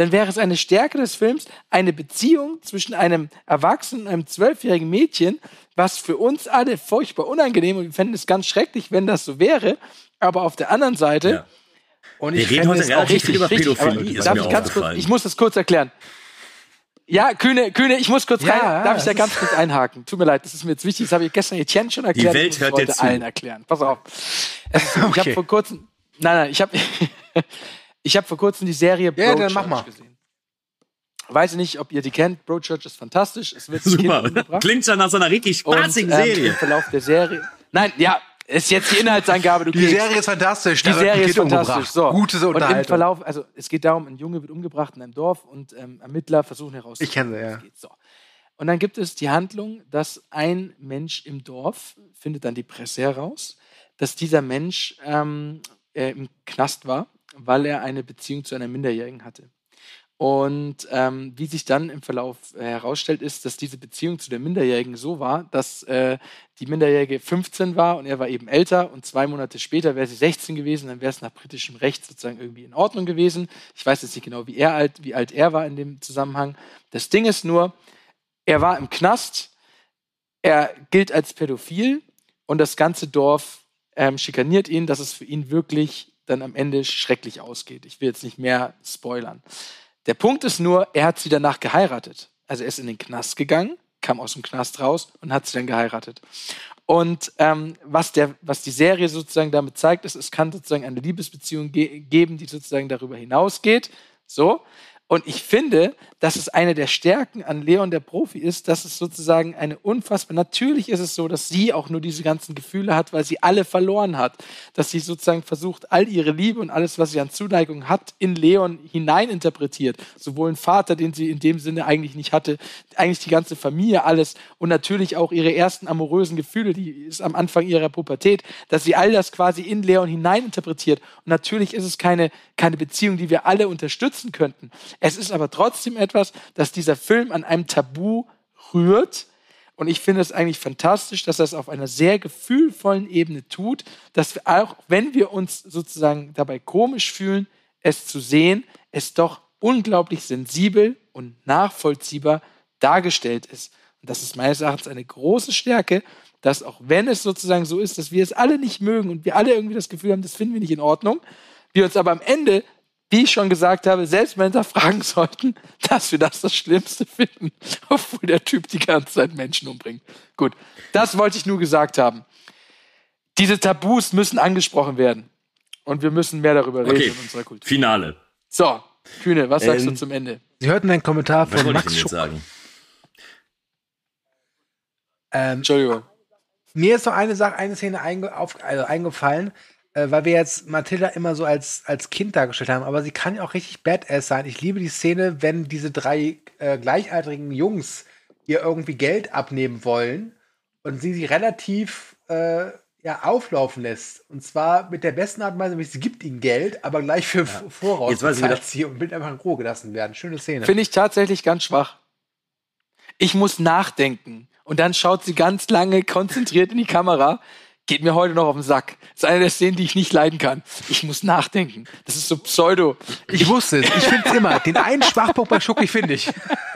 Dann wäre es eine Stärke des Films, eine Beziehung zwischen einem Erwachsenen und einem zwölfjährigen Mädchen, was für uns alle furchtbar unangenehm und wir fänden es ganz schrecklich, wenn das so wäre. Aber auf der anderen Seite, Ja. Und Wir ich reden heute auch viel über richtig, Pädophilie, darf ich, ganz kurz, ich muss das kurz erklären. Ja, Kühne, Kühne, ich muss kurz Ja, rein. Darf ich da ganz kurz einhaken? Tut mir leid, das ist mir jetzt wichtig. Das habe ich gestern Etienne schon erklärt. Welt ich muss hört zu. allen erklären. Pass auf. Ich Okay. habe vor kurzem, nein, nein, ich habe, ich habe vor kurzem die Serie Ja, dann Broadchurch mach mal. gesehen. Weiß ich nicht, ob ihr die kennt. Broadchurch ist fantastisch. Es wird Super. umgebracht. Klingt schon nach so einer richtig Und, spaßigen ähm, Serie. Im Verlauf der Serie. Nein, ja, ist jetzt die Inhaltsangabe. Du Die kriegst- Serie ist fantastisch. die Serie ist fantastisch. So. Gute Und im Unterhaltung. Verlauf, also es geht darum, ein Junge wird umgebracht in einem Dorf und ähm, Ermittler versuchen herauszufinden. Ich kenne sie, ja. geht. So. Und dann gibt es die Handlung, dass ein Mensch im Dorf, findet dann die Presse heraus, dass dieser Mensch ähm, äh, im Knast war, weil er eine Beziehung zu einer Minderjährigen hatte. Und ähm, wie sich dann im Verlauf herausstellt, ist, dass diese Beziehung zu der Minderjährigen so war, dass äh, die Minderjährige 15 war und er war eben älter und zwei Monate später wäre sie 16 gewesen, dann wäre es nach britischem Recht sozusagen irgendwie in Ordnung gewesen. Ich weiß jetzt nicht genau, wie, er alt, wie alt er war in dem Zusammenhang. Das Ding ist nur, er war im Knast, er gilt als pädophil und das ganze Dorf ähm, schikaniert ihn, dass es für ihn wirklich dann am Ende schrecklich ausgeht. Ich will jetzt nicht mehr spoilern. Der Punkt ist nur, er hat sie danach geheiratet. Also er ist in den Knast gegangen, kam aus dem Knast raus und hat sie dann geheiratet. Und ähm, was, der, was die Serie sozusagen damit zeigt, ist, es kann sozusagen eine Liebesbeziehung ge geben, die sozusagen darüber hinausgeht. So. Und ich finde, dass es eine der Stärken an Leon der Profi ist, dass es sozusagen eine unfassbar, natürlich ist es so, dass sie auch nur diese ganzen Gefühle hat, weil sie alle verloren hat. Dass sie sozusagen versucht, all ihre Liebe und alles, was sie an Zuneigung hat, in Leon hineininterpretiert. Sowohl ein Vater, den sie in dem Sinne eigentlich nicht hatte, eigentlich die ganze Familie, alles und natürlich auch ihre ersten amorösen Gefühle, die ist am Anfang ihrer Pubertät, dass sie all das quasi in Leon hineininterpretiert. Und natürlich ist es keine, keine Beziehung, die wir alle unterstützen könnten. Es ist aber trotzdem etwas, dass dieser Film an einem Tabu rührt. Und ich finde es eigentlich fantastisch, dass er es auf einer sehr gefühlvollen Ebene tut, dass wir auch, wenn wir uns sozusagen dabei komisch fühlen, es zu sehen, es doch unglaublich sensibel und nachvollziehbar dargestellt ist. Und das ist meines Erachtens eine große Stärke, dass auch wenn es sozusagen so ist, dass wir es alle nicht mögen und wir alle irgendwie das Gefühl haben, das finden wir nicht in Ordnung, wir uns aber am Ende wie ich schon gesagt habe, selbst mal hinterfragen sollten, dass wir das das Schlimmste finden, obwohl der Typ die ganze Zeit Menschen umbringt. Gut, das wollte ich nur gesagt haben. Diese Tabus müssen angesprochen werden. Und wir müssen mehr darüber reden Okay, in unserer Kultur. Finale. So, Kühne, was sagst Ähm, du zum Ende? Sie hörten einen Kommentar Was von ich Max denn jetzt sagen? Ähm, Entschuldigung. mir ist noch eine Sache, eine Szene einge auf, also eingefallen. Äh, weil wir jetzt Matilda immer so als, als Kind dargestellt haben, aber sie kann ja auch richtig Badass sein. Ich liebe die Szene, wenn diese drei äh, gleichaltrigen Jungs ihr irgendwie Geld abnehmen wollen und sie sie relativ äh, ja, auflaufen lässt. Und zwar mit der besten Art und Weise, nämlich sie gibt ihnen Geld, aber gleich für voraus Jetzt weiß ich sie und will einfach in Ruhe gelassen werden. Schöne Szene. Finde ich tatsächlich ganz schwach. Ich muss nachdenken. Und dann schaut sie ganz lange konzentriert in die Kamera. Geht mir heute noch auf den Sack. Das ist eine der Szenen, die ich nicht leiden kann. Ich muss nachdenken. Das ist so pseudo. Ich wusste es. Ich finde es immer. Den einen Schwachpunkt bei Schucki finde ich.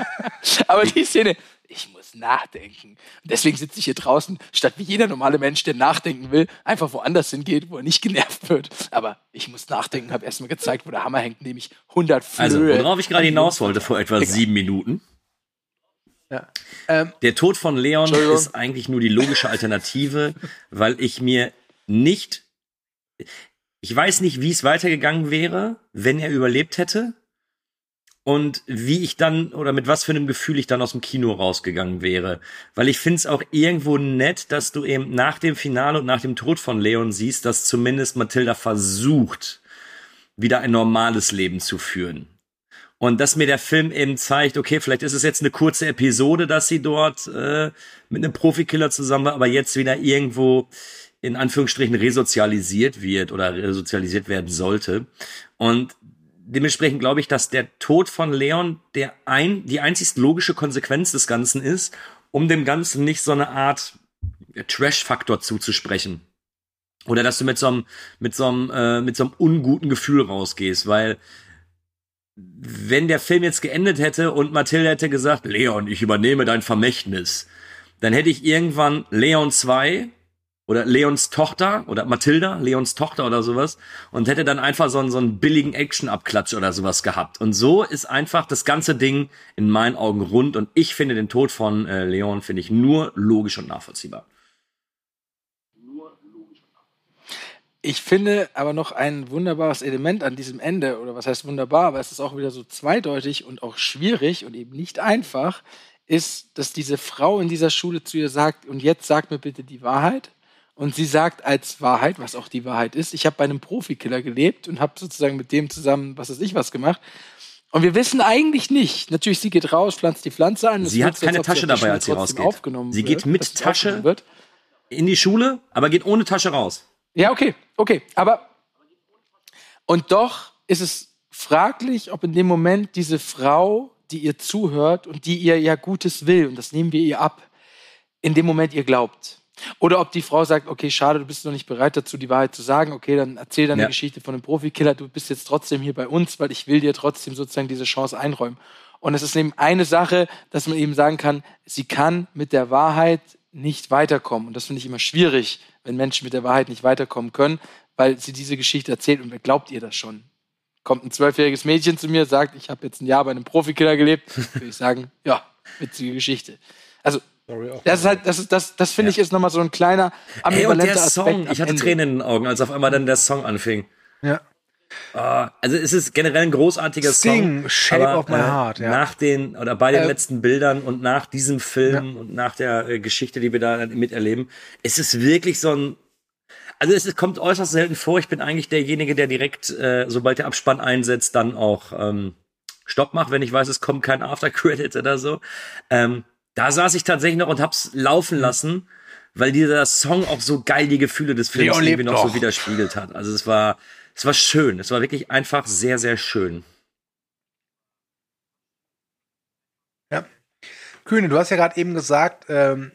Aber die Szene, ich muss nachdenken. Und deswegen sitze ich hier draußen, statt wie jeder normale Mensch, der nachdenken will, einfach woanders hingeht, wo er nicht genervt wird. Aber ich muss nachdenken, habe erstmal gezeigt, wo der Hammer hängt, nämlich 100 Flöhe. Also, worauf ich gerade hinaus wollte vor etwa sieben Minuten. Ja. Ähm, Der Tod von Leon ist eigentlich nur die logische Alternative, weil ich mir nicht, ich weiß nicht, wie es weitergegangen wäre, wenn er überlebt hätte und wie ich dann oder mit was für einem Gefühl ich dann aus dem Kino rausgegangen wäre. Weil ich finde es auch irgendwo nett, dass du eben nach dem Finale und nach dem Tod von Leon siehst, dass zumindest Matilda versucht, wieder ein normales Leben zu führen. Und dass mir der Film eben zeigt, okay, vielleicht ist es jetzt eine kurze Episode, dass sie dort äh, mit einem Profikiller zusammen war, aber jetzt wieder irgendwo in Anführungsstrichen resozialisiert wird oder resozialisiert werden sollte. Und dementsprechend glaube ich, dass der Tod von Leon der ein, die einzig logische Konsequenz des Ganzen ist, um dem Ganzen nicht so eine Art Trash-Faktor zuzusprechen. Oder dass du mit so einem, mit so einem, äh, mit so einem unguten Gefühl rausgehst, weil wenn der Film jetzt geendet hätte und Mathilde hätte gesagt, Leon, ich übernehme dein Vermächtnis, dann hätte ich irgendwann Leon 2 oder Leons Tochter oder Mathilda, Leons Tochter oder sowas und hätte dann einfach so einen, so einen billigen Action-Abklatsch oder sowas gehabt. Und so ist einfach das ganze Ding in meinen Augen rund und ich finde den Tod von äh, Leon finde ich nur logisch und nachvollziehbar. Ich finde aber noch ein wunderbares Element an diesem Ende, oder was heißt wunderbar, aber es ist auch wieder so zweideutig und auch schwierig und eben nicht einfach, ist, dass diese Frau in dieser Schule zu ihr sagt, und jetzt sag mir bitte die Wahrheit. Und sie sagt als Wahrheit, was auch die Wahrheit ist, ich habe bei einem Profikiller gelebt und habe sozusagen mit dem zusammen, was weiß ich, was gemacht. Und wir wissen eigentlich nicht. Natürlich, sie geht raus, pflanzt die Pflanze an. Sie hat so, keine Tasche dabei, als sie rausgeht. Aufgenommen Sie wird, geht mit Tasche. In die Schule, aber geht ohne Tasche raus. Ja, okay, okay. Aber und doch ist es fraglich, ob in dem Moment diese Frau, die ihr zuhört und die ihr ja Gutes will, und das nehmen wir ihr ab, in dem Moment ihr glaubt. Oder ob die Frau sagt, okay, schade, du bist noch nicht bereit dazu, die Wahrheit zu sagen. Okay, dann erzähl deine Ja. Geschichte von einem Profikiller. Du bist jetzt trotzdem hier bei uns, weil ich will dir trotzdem sozusagen diese Chance einräumen. Und es ist eben eine Sache, dass man eben sagen kann, sie kann mit der Wahrheit nicht weiterkommen. Und das finde ich immer schwierig, wenn Menschen mit der Wahrheit nicht weiterkommen können, weil sie diese Geschichte erzählt und wer glaubt ihr das schon? Kommt ein zwölfjähriges Mädchen zu mir, sagt, ich habe jetzt ein Jahr bei einem Profikiller gelebt, würde ich sagen, ja, witzige Geschichte. Also, das ist halt, das ist, das, das finde ich ist nochmal so ein kleiner Ey, und ambivalenter der Aspekt. Song, ich hatte Ende. Tränen in den Augen, als auf einmal dann der Song anfing. ja. Ah, also es ist generell ein großartiger Sting, Song. Shape aber, of My äh, Heart, ja. Nach den, oder bei den Äh, letzten Bildern und nach diesem Film und nach der äh, Geschichte, die wir da miterleben, es ist wirklich so ein, also es ist- kommt äußerst selten vor. Ich bin eigentlich derjenige, der direkt, äh, sobald der Abspann einsetzt, dann auch ähm, Stopp macht, wenn ich weiß, es kommt kein Aftercredit oder so. Ähm, da saß ich tatsächlich noch und hab's laufen lassen, weil dieser Song auch so geil die Gefühle des Films Leon irgendwie noch so doch. widerspiegelt hat. Also es war, es war schön. Es war wirklich einfach sehr, sehr schön. Ja. Kühne, du hast ja gerade eben gesagt, ähm,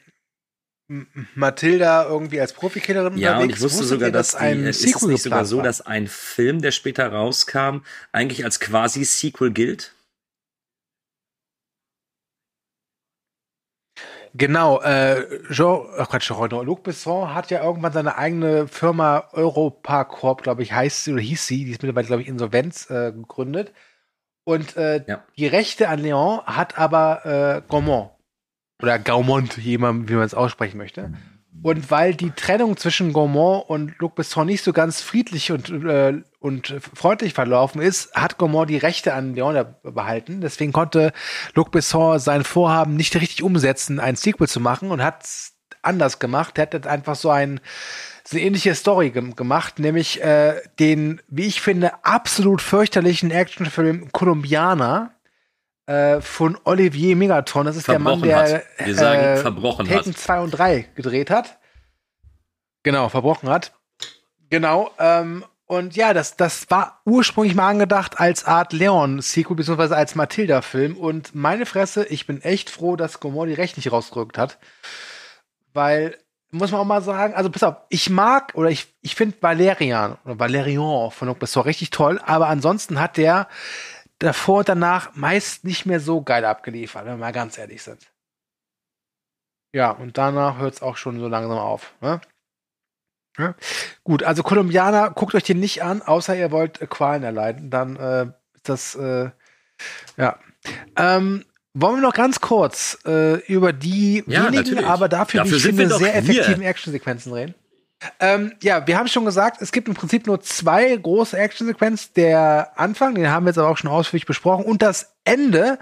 M- Mathilda irgendwie als Profikillerin Ja, und unterwegs. ich wusste sogar, ihr, dass ein ein ist es Sequel nicht sogar so, dass ein Film, der später rauskam, eigentlich als quasi Sequel gilt. Genau, äh, Jean, ach Quatsch, Jean, Luc Besson hat ja irgendwann seine eigene Firma Europacorp, glaube ich, heißt sie oder hieß sie, die ist mittlerweile, glaube ich, Insolvenz äh, gegründet. Und äh, Ja. die Rechte an Leon hat aber äh, Gaumont. Oder Gaumont, jemand, wie man es aussprechen möchte. Und weil die Trennung zwischen Gaumont und Luc Besson nicht so ganz friedlich und, äh, und freundlich verlaufen ist, hat Gaumont die Rechte an Leon behalten. Deswegen konnte Luc Besson sein Vorhaben nicht richtig umsetzen, ein Sequel zu machen und hat anders gemacht. Er hat einfach so ein so eine ähnliche Story gem- gemacht, nämlich äh, den, wie ich finde, absolut fürchterlichen Actionfilm Colombianer äh, von Olivier Megaton. Das ist der Mann, Verbrochen der. Wir sagen, äh, verbrochen Taken hat. 2 und 3 gedreht hat. Genau, verbrochen hat. Genau. Ähm, und ja, das, das war ursprünglich mal angedacht als Art Leon-Sequel, beziehungsweise als Matilda-Film. Und meine Fresse, ich bin echt froh, dass Gomorrah die Recht nicht rausgerückt hat. Weil, muss man auch mal sagen, also pass auf, ich mag oder ich, ich finde Valerian oder Valerian von Luc Besson richtig toll, aber ansonsten hat der davor und danach meist nicht mehr so geil abgeliefert, wenn wir mal ganz ehrlich sind. Ja, und danach hört es auch schon so langsam auf. Ne? Ja. Gut, also Kolumbianer, guckt euch den nicht an, außer ihr wollt äh, Qualen erleiden. Dann äh, ist das, äh, ja. Ähm, wollen wir noch ganz kurz äh, über die Ja, wenigen, natürlich. aber dafür, Dafür ich finde, sehr effektiven Actionsequenzen reden? Ähm, ja, wir haben schon gesagt, es gibt im Prinzip nur zwei große Actionsequenzen. Der Anfang, den haben wir jetzt aber auch schon ausführlich besprochen, und das Ende.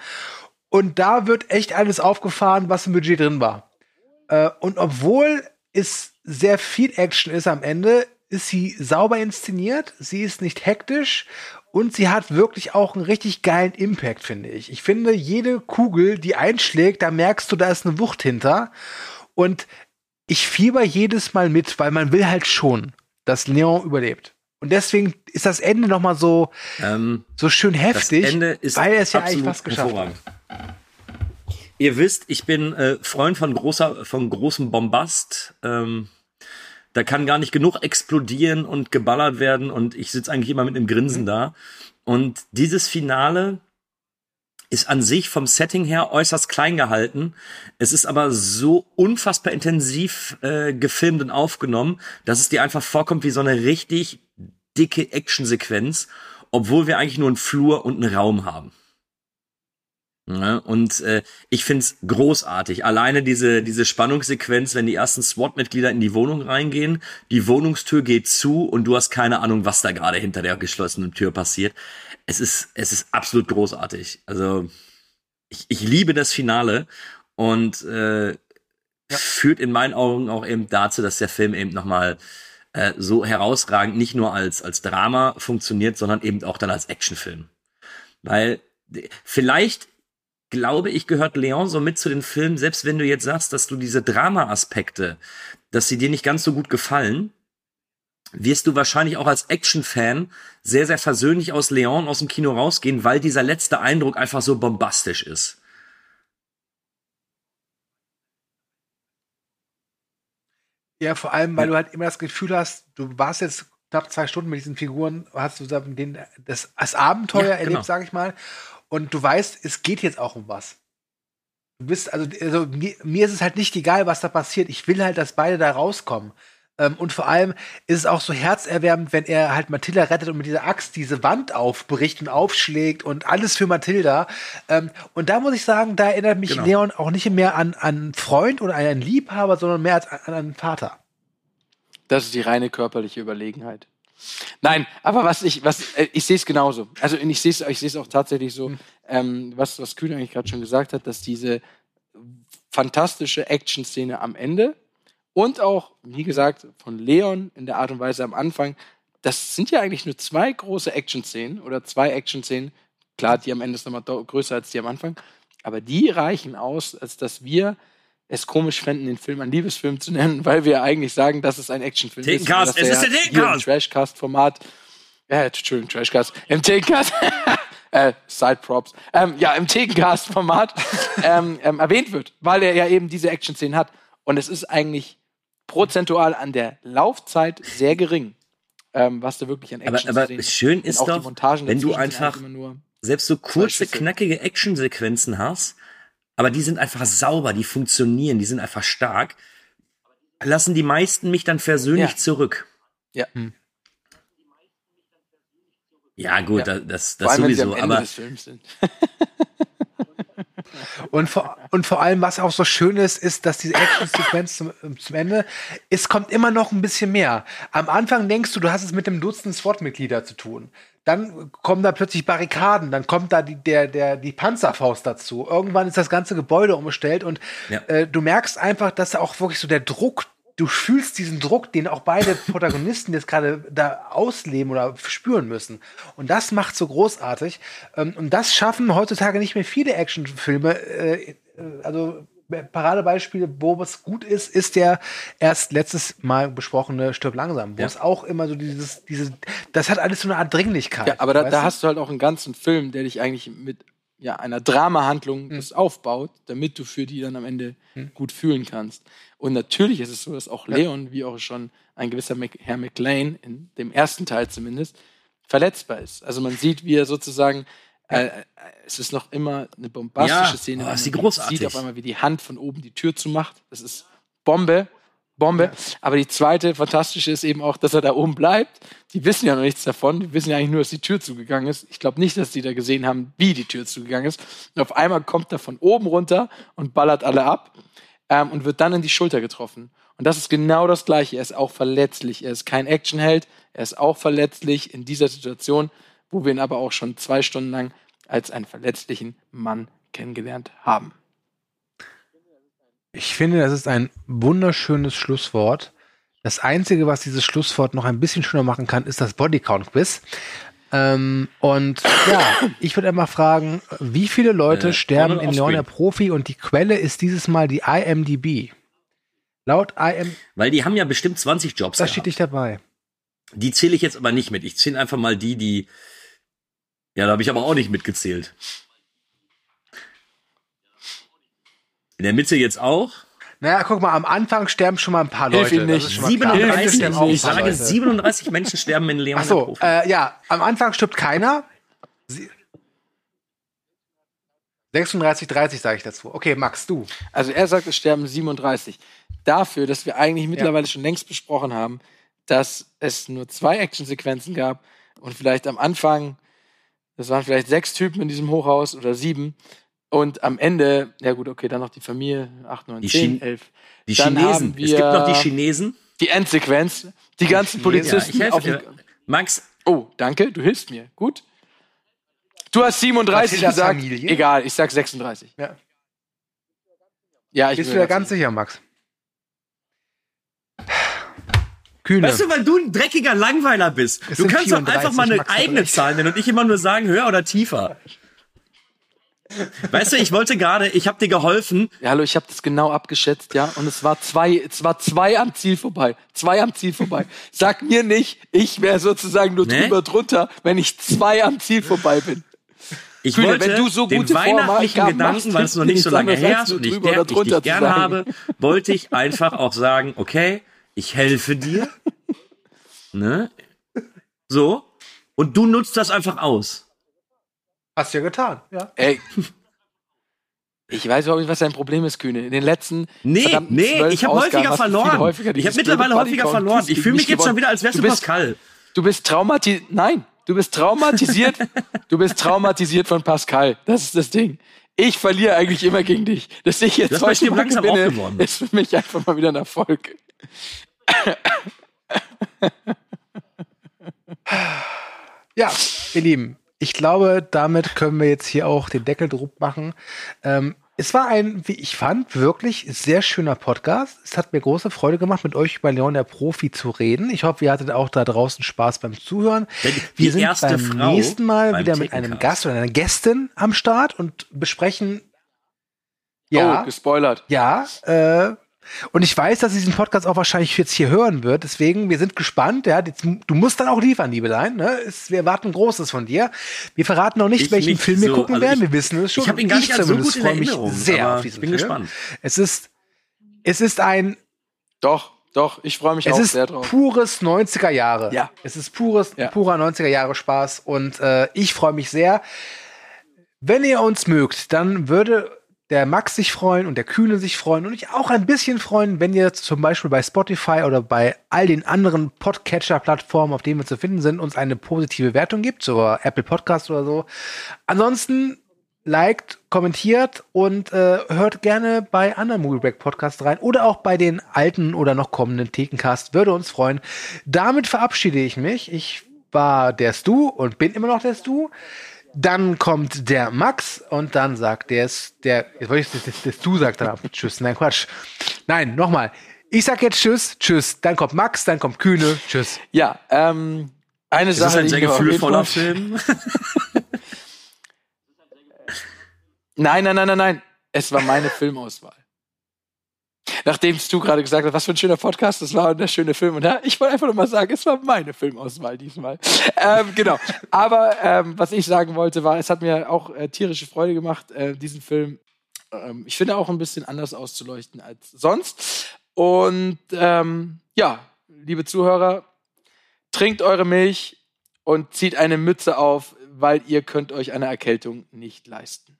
Und da wird echt alles aufgefahren, was im Budget drin war. Äh, und obwohl es sehr viel Action ist am Ende, ist sie sauber inszeniert, sie ist nicht hektisch und sie hat wirklich auch einen richtig geilen Impact, finde ich. Ich finde, jede Kugel, die einschlägt, da merkst du, da ist eine Wucht hinter. Und ich fieber jedes Mal mit, weil man will halt schon, dass Leon überlebt. Und deswegen ist das Ende noch mal so, Ähm, so schön heftig, das Ende ist weil er es ja eigentlich fast geschafft hat. hervorragend. Ihr wisst, ich bin äh, Freund von großer, von großem Bombast. Ähm, da kann gar nicht genug explodieren und geballert werden und ich sitze eigentlich immer mit einem Grinsen da. Und dieses Finale ist an sich vom Setting her äußerst klein gehalten. Es ist aber so unfassbar intensiv äh, gefilmt und aufgenommen, dass es dir einfach vorkommt wie so eine richtig dicke Actionsequenz, obwohl wir eigentlich nur einen Flur und einen Raum haben. Ja, und äh, ich find's großartig. Alleine diese, diese Spannungssequenz, wenn die ersten SWAT-Mitglieder in die Wohnung reingehen, die Wohnungstür geht zu und du hast keine Ahnung, was da gerade hinter der geschlossenen Tür passiert. Es ist, es ist absolut großartig. Also ich, ich liebe das Finale und äh, führt in meinen Augen auch eben dazu, dass der Film eben nochmal äh, so herausragend nicht nur als, als Drama funktioniert, sondern eben auch dann als Actionfilm. Weil vielleicht glaube ich, gehört Leon so mit zu den Filmen, selbst wenn du jetzt sagst, dass du diese Drama-Aspekte, dass sie dir nicht ganz so gut gefallen, wirst du wahrscheinlich auch als Action-Fan sehr, sehr versöhnlich aus Leon aus dem Kino rausgehen, weil dieser letzte Eindruck einfach so bombastisch ist. Ja, vor allem, weil du halt immer das Gefühl hast, du warst jetzt knapp zwei Stunden mit diesen Figuren, hast du da den, das, das Abenteuer Ja, erlebt, genau. sag ich mal. Und du weißt, es geht jetzt auch um was. Du bist, also, also mir, mir ist es halt nicht egal, was da passiert. Ich will halt, dass beide da rauskommen. Ähm, und vor allem ist es auch so herzerwärmend, wenn er halt Matilda rettet und mit dieser Axt diese Wand aufbricht und aufschlägt und alles für Matilda. Ähm, und da muss ich sagen, da erinnert mich Genau. Leon auch nicht mehr an, an einen Freund oder einen Liebhaber, sondern mehr als an, an einen Vater. Das ist die reine körperliche Überlegenheit. Nein, aber was ich, was, äh, ich sehe es genauso. Also ich sehe es, ich sehe es auch tatsächlich so, ähm, was, was Kühn eigentlich gerade schon gesagt hat, dass diese fantastische Action-Szene am Ende und auch, wie gesagt, von Leon in der Art und Weise am Anfang, das sind ja eigentlich nur zwei große Action-Szenen oder zwei Action-Szenen. Klar, die am Ende ist nochmal größer als die am Anfang, aber die reichen aus, als dass wir es komisch fänden, den Film einen Liebesfilm zu nennen, weil wir eigentlich sagen, dass es ein Actionfilm ist. Thekencast, es ist ja der Thekencast. Trashcast-Format, äh, Entschuldigung, Trashcast, im Thekencast, äh, Side Props, ähm, ja, im Thekencast-Format ähm, ähm, erwähnt wird, weil er ja eben diese Action-Szenen hat. Und es ist eigentlich prozentual an der Laufzeit sehr gering, ähm, was da wirklich an Aber, Action aber schön ist auch die doch, Montagen wenn du einfach selbst so kurze, knackige Actionsequenzen hast, aber die sind einfach sauber, die funktionieren, die sind einfach stark, lassen die meisten mich dann versöhnlich Ja. zurück. Ja. Ja, gut, Ja. da- das, Vor das sie sowieso, am Ende aber des Films sind. Und vor, und vor allem, was auch so schön ist, ist, dass diese Action-Sequenz zum, zum Ende, es kommt immer noch ein bisschen mehr. Am Anfang denkst du, du hast es mit einem Dutzend SWAT-Mitglieder zu tun. Dann kommen da plötzlich Barrikaden, dann kommt da die, der, der, die Panzerfaust dazu. Irgendwann ist das ganze Gebäude umgestellt und Ja. äh, du merkst einfach, dass da auch wirklich so der Druck du fühlst diesen Druck, den auch beide Protagonisten jetzt gerade da ausleben oder spüren müssen. Und das macht so großartig. Ähm, Und das schaffen heutzutage nicht mehr viele Actionfilme. Äh, äh, Also Paradebeispiel, wo es gut ist, ist der erst letztes Mal besprochene Stirb langsam, wo Ja. es auch immer so dieses, diese, das hat alles so eine Art Dringlichkeit. Ja, aber da, da hast du halt auch einen ganzen Film, der dich eigentlich mit ja, einer Dramahandlung Hm. das aufbaut, damit du für die dann am Ende gut fühlen kannst. Und natürlich ist es so, dass auch Leon, wie auch schon ein gewisser Mc, Herr McLean, in dem ersten Teil zumindest, verletzbar ist. Also man sieht, wie er sozusagen, äh, äh, es ist noch immer eine bombastische Ja, Szene. oh, ist man die großartig. sieht auf einmal, wie die Hand von oben die Tür zumacht. Das ist Bombe. Bombe. Aber die zweite fantastische ist eben auch, dass er da oben bleibt. Die wissen ja noch nichts davon. Die wissen ja eigentlich nur, dass die Tür zugegangen ist. Ich glaube nicht, dass die da gesehen haben, wie die Tür zugegangen ist. Und auf einmal kommt er von oben runter und ballert alle ab ähm, und wird dann in die Schulter getroffen. Und das ist genau das Gleiche. Er ist auch verletzlich. Er ist kein Actionheld. Er ist auch verletzlich in dieser Situation, wo wir ihn aber auch schon zwei Stunden lang als einen verletzlichen Mann kennengelernt haben. Ich finde, das ist ein wunderschönes Schlusswort. Das Einzige, was dieses Schlusswort noch ein bisschen schöner machen kann, ist das Bodycount-Quiz. Ähm, und ja, ich würde einmal fragen, wie viele Leute Äh, sterben in Leon der. Profi und die Quelle ist dieses Mal die IMDb. Laut IM, Weil die haben ja bestimmt 20 Jobs. das steht nicht dabei. Die zähle ich jetzt aber nicht mit. Ich zähle einfach mal die, die. Ja, da habe ich aber auch nicht mitgezählt. In der Mitte jetzt auch. Naja, guck mal, am Anfang sterben schon mal ein paar Hilf Leute. ihm Das nicht. ist schon mal klar. Am Ende 37, sterben auch ein ich sage, Leute. 37 Menschen sterben in Leon Ach so, äh, ja, am Anfang stirbt keiner. Sie 36, 30 sage ich dazu. Okay, Max, du. Also er sagt, es sterben 37. Dafür, dass wir eigentlich mittlerweile schon längst besprochen haben, dass es nur zwei Actionsequenzen gab und vielleicht am Anfang, das waren vielleicht sechs Typen in diesem Hochhaus oder sieben. Und am Ende, ja gut, okay, dann noch die Familie, 8, 9, Die 10, Chin- 11. Die Dann Chinesen. haben Es gibt noch die Chinesen. Die Endsequenz, die ganzen Ja, Polizisten ich helfe auf dir. Max, Oh, danke, du hilfst mir. Gut. Du hast 37 Matildas gesagt. Familie? Egal, ich sag 36. Ja. Ja, ich Bist du bin da ganz sicher, Max? Kühne. weißt du, weil du ein dreckiger Langweiler bist. Es du kannst doch 34, einfach mal eine eigene. Zahl nennen und ich immer nur sagen, höher oder tiefer. Weißt du, ich wollte gerade, ich habe dir geholfen. Ja, hallo, ich habe das genau abgeschätzt, ja, und es war zwei, es war zwei am Ziel vorbei, zwei am Ziel vorbei. Sag mir nicht, ich wäre sozusagen nur Nee? drüber drunter, wenn ich zwei am Ziel vorbei bin. Ich Kühne, wollte wenn du so den gute weihnachtlichen Vorgaben Gedanken, weil es noch nicht so lange her ist und ich, oder ich dich gern sagen. habe, wollte ich einfach auch sagen, okay, ich helfe dir. Ne? So. Und du nutzt das einfach aus. Hast du ja getan, ja. Ey. Ich weiß überhaupt nicht, was dein Problem ist, Kühne. In den letzten Nee, nee, ich habe häufiger verloren. häufiger ich habe mittlerweile häufiger Bodycount verloren. Ich fühle mich jetzt schon gewonnen. wieder, als wärst du, Du bist- Pascal. Du bist traumatisiert. Nein, du bist traumatisiert. du bist traumatisiert von Pascal. Das ist das Ding. Ich verliere eigentlich immer gegen dich. Dass ich jetzt bei heute langsam gewinne, gewonnen. ist für mich einfach mal wieder ein Erfolg. Ja, ihr Lieben, ich glaube, damit können wir jetzt hier auch den Deckel drauf machen. Ähm, es war ein, wie ich fand, wirklich sehr schöner Podcast. Es hat mir große Freude gemacht, mit euch über Leon der Profi zu reden. Ich hoffe, ihr hattet auch da draußen Spaß beim Zuhören. Denn die Wir sind erste beim Frau nächsten Mal beim wieder mit einem. Gast oder einer Gästin am Start und besprechen. Ja, Oh, gespoilert. ja, äh, und ich weiß, dass sie diesen Podcast auch wahrscheinlich jetzt hier hören wird. Deswegen, wir sind gespannt. Ja, jetzt, du musst dann auch liefern, liebe Lein. Ne? Es, wir erwarten Großes von dir. Wir verraten noch nicht, Ich welchen nicht Film wir so. gucken Also werden. ich- wir wissen es schon. ich hab ihn gar nicht so zumindest gut in freue mich Erinnerung, sehr auf diesen ich bin Film. gespannt. Es ist, es ist ein, Doch, doch, ich freue mich es auch ist sehr drauf. pures 90er Jahre. Ja. Es ist pures, Ja. purer 90er Jahre Spaß und äh, ich freue mich sehr. Wenn ihr uns mögt, dann würde der Max sich freuen und der Kühne sich freuen und ich auch ein bisschen freuen, wenn ihr zum Beispiel bei Spotify oder bei all den anderen Podcatcher-Plattformen, auf denen wir zu finden sind, uns eine positive Wertung gibt, so Apple Podcast oder so. Ansonsten liked, kommentiert und äh, hört gerne bei anderen Movie Break Podcasts rein oder auch bei den alten oder noch kommenden Thekencast. Würde uns freuen. Damit verabschiede ich mich. Ich war der Stu und bin immer noch der Stu. Dann kommt der Max und dann sagt der, der, jetzt wollte ich, das, das, das du sagt dann ab. Tschüss, nein, Quatsch. Nein, nochmal. Ich sag jetzt Tschüss, Tschüss. Dann kommt Max, dann kommt Kühne, Tschüss. Ja, ähm, eine ist Sache, ein die sehr ich mir auf jeden gefühlvoller Film. Nein, nein, nein, nein, nein. Es war meine Filmauswahl. Nachdem du gerade gesagt hast, was für ein schöner Podcast, das war der schöne Film. Und ja, ich wollte einfach nur mal sagen, es war meine Filmauswahl diesmal. Ähm, genau. Aber ähm, was ich sagen wollte, war, es hat mir auch äh, tierische Freude gemacht, äh, diesen Film. Ähm, ich finde auch ein bisschen anders auszuleuchten als sonst. Und ähm, ja, liebe Zuhörer, trinkt eure Milch und zieht eine Mütze auf, weil ihr könnt euch eine Erkältung nicht leisten.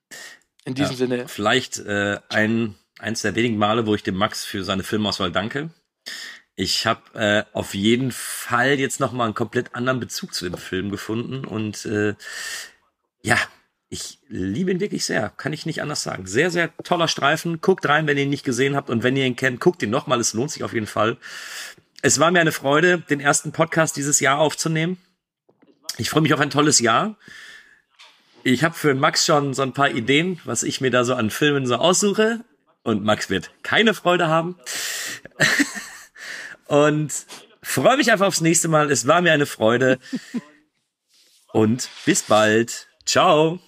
In diesem Ja, Sinne, Vielleicht äh, ein, eins der wenigen Male, wo ich dem Max für seine Filmauswahl danke. Ich habe äh, auf jeden Fall jetzt noch mal einen komplett anderen Bezug zu dem Film gefunden und äh, ja, ich liebe ihn wirklich sehr, kann ich nicht anders sagen. Sehr, sehr toller Streifen. Guckt rein, wenn ihr ihn nicht gesehen habt und wenn ihr ihn kennt, guckt ihn noch mal. Es lohnt sich auf jeden Fall. Es war mir eine Freude, den ersten Podcast dieses Jahr aufzunehmen. Ich freue mich auf ein tolles Jahr. Ich habe für Max schon so ein paar Ideen, was ich mir da so an Filmen so aussuche. Und Max wird keine Freude haben. Und freue mich einfach aufs nächste Mal. Es war mir eine Freude. Und bis bald. Ciao.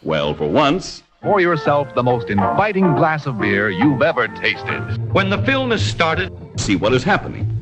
Well, for once, Pour yourself the most inviting glass of beer you've ever tasted. When the film is started, see what is happening.